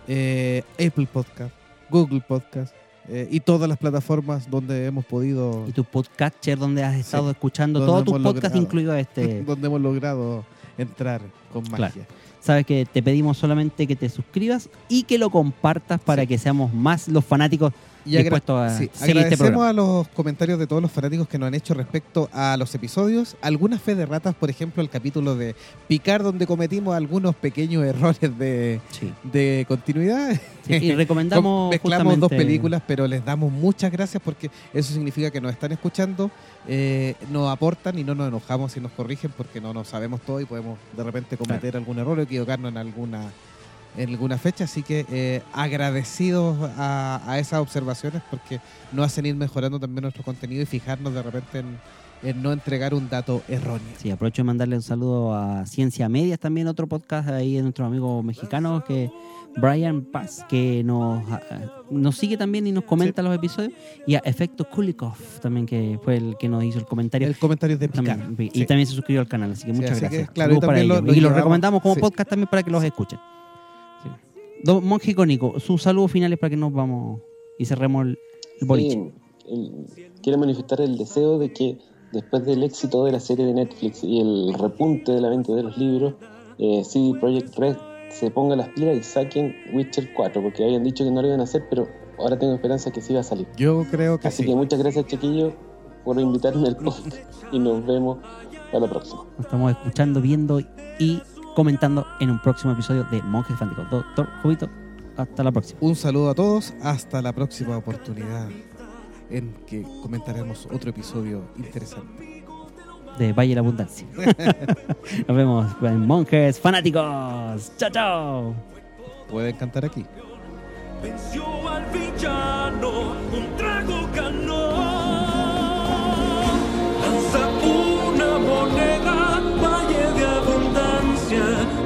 eh, Apple Podcast, Google Podcast eh, y todas las plataformas donde hemos podido, y tu podcatcher donde has estado Sí, escuchando todos tus podcasts, incluido este. donde hemos logrado entrar con magia. Claro. Sabes que te pedimos solamente que te suscribas y que lo compartas para Sí. que seamos más los fanáticos Y dispuestos a sí, seguir este agradecemos programa. a los comentarios de todos los fanáticos que nos han hecho respecto a los episodios. Algunas fe de ratas, por ejemplo, el capítulo de Picar, donde cometimos algunos pequeños errores de, Sí. de continuidad. Sí, y recomendamos Mezclamos dos películas, pero les damos muchas gracias porque eso significa que nos están escuchando, eh, nos aportan y no nos enojamos si nos corrigen porque no nos sabemos todo y podemos de repente cometer algún error o equivocarnos en alguna en alguna fecha, así que eh, agradecidos a, a esas observaciones porque nos hacen ir mejorando también nuestro contenido y fijarnos de repente en, en no entregar un dato erróneo. Sí, aprovecho de mandarle un saludo a Ciencia Medias, también otro podcast ahí de nuestros amigos mexicanos, que Brian Paz, que nos, ah, nos sigue también y nos comenta los episodios, y a Efecto Kulikov también, que fue el que nos hizo el comentario. El comentario de Picar. También, y Sí. también se suscribió al canal, así que Sí, muchas que, gracias. claro, y Saludos para también lo- ellos. lo y los recomendamos como podcast también para que los escuchen. Don Monje Icónico, sus saludos finales para que nos vamos y cerremos el, el boliche. Sí, el- quiero manifestar el deseo de que después del éxito de la serie de Netflix y el repunte de la venta de los libros, eh, CD Projekt Red se ponga las pilas y saquen Witcher 4, porque habían dicho que no lo iban a hacer, pero ahora tengo esperanza que sí va a salir. Yo creo que Así sí. que muchas gracias, chiquillos, por invitarme al podcast y nos vemos para la próxima. Nos estamos escuchando, viendo y comentando en un próximo episodio de Monjes Fánticos. Doctor Jovito, hasta la próxima. Un saludo a todos, hasta la próxima oportunidad en que comentaremos otro episodio interesante. De Valle la Abundancia. Nos vemos en Monjes Fanáticos. Chao, chao. Pueden cantar aquí. Venció al villano, un trago ganó. Lanza una moneda. future.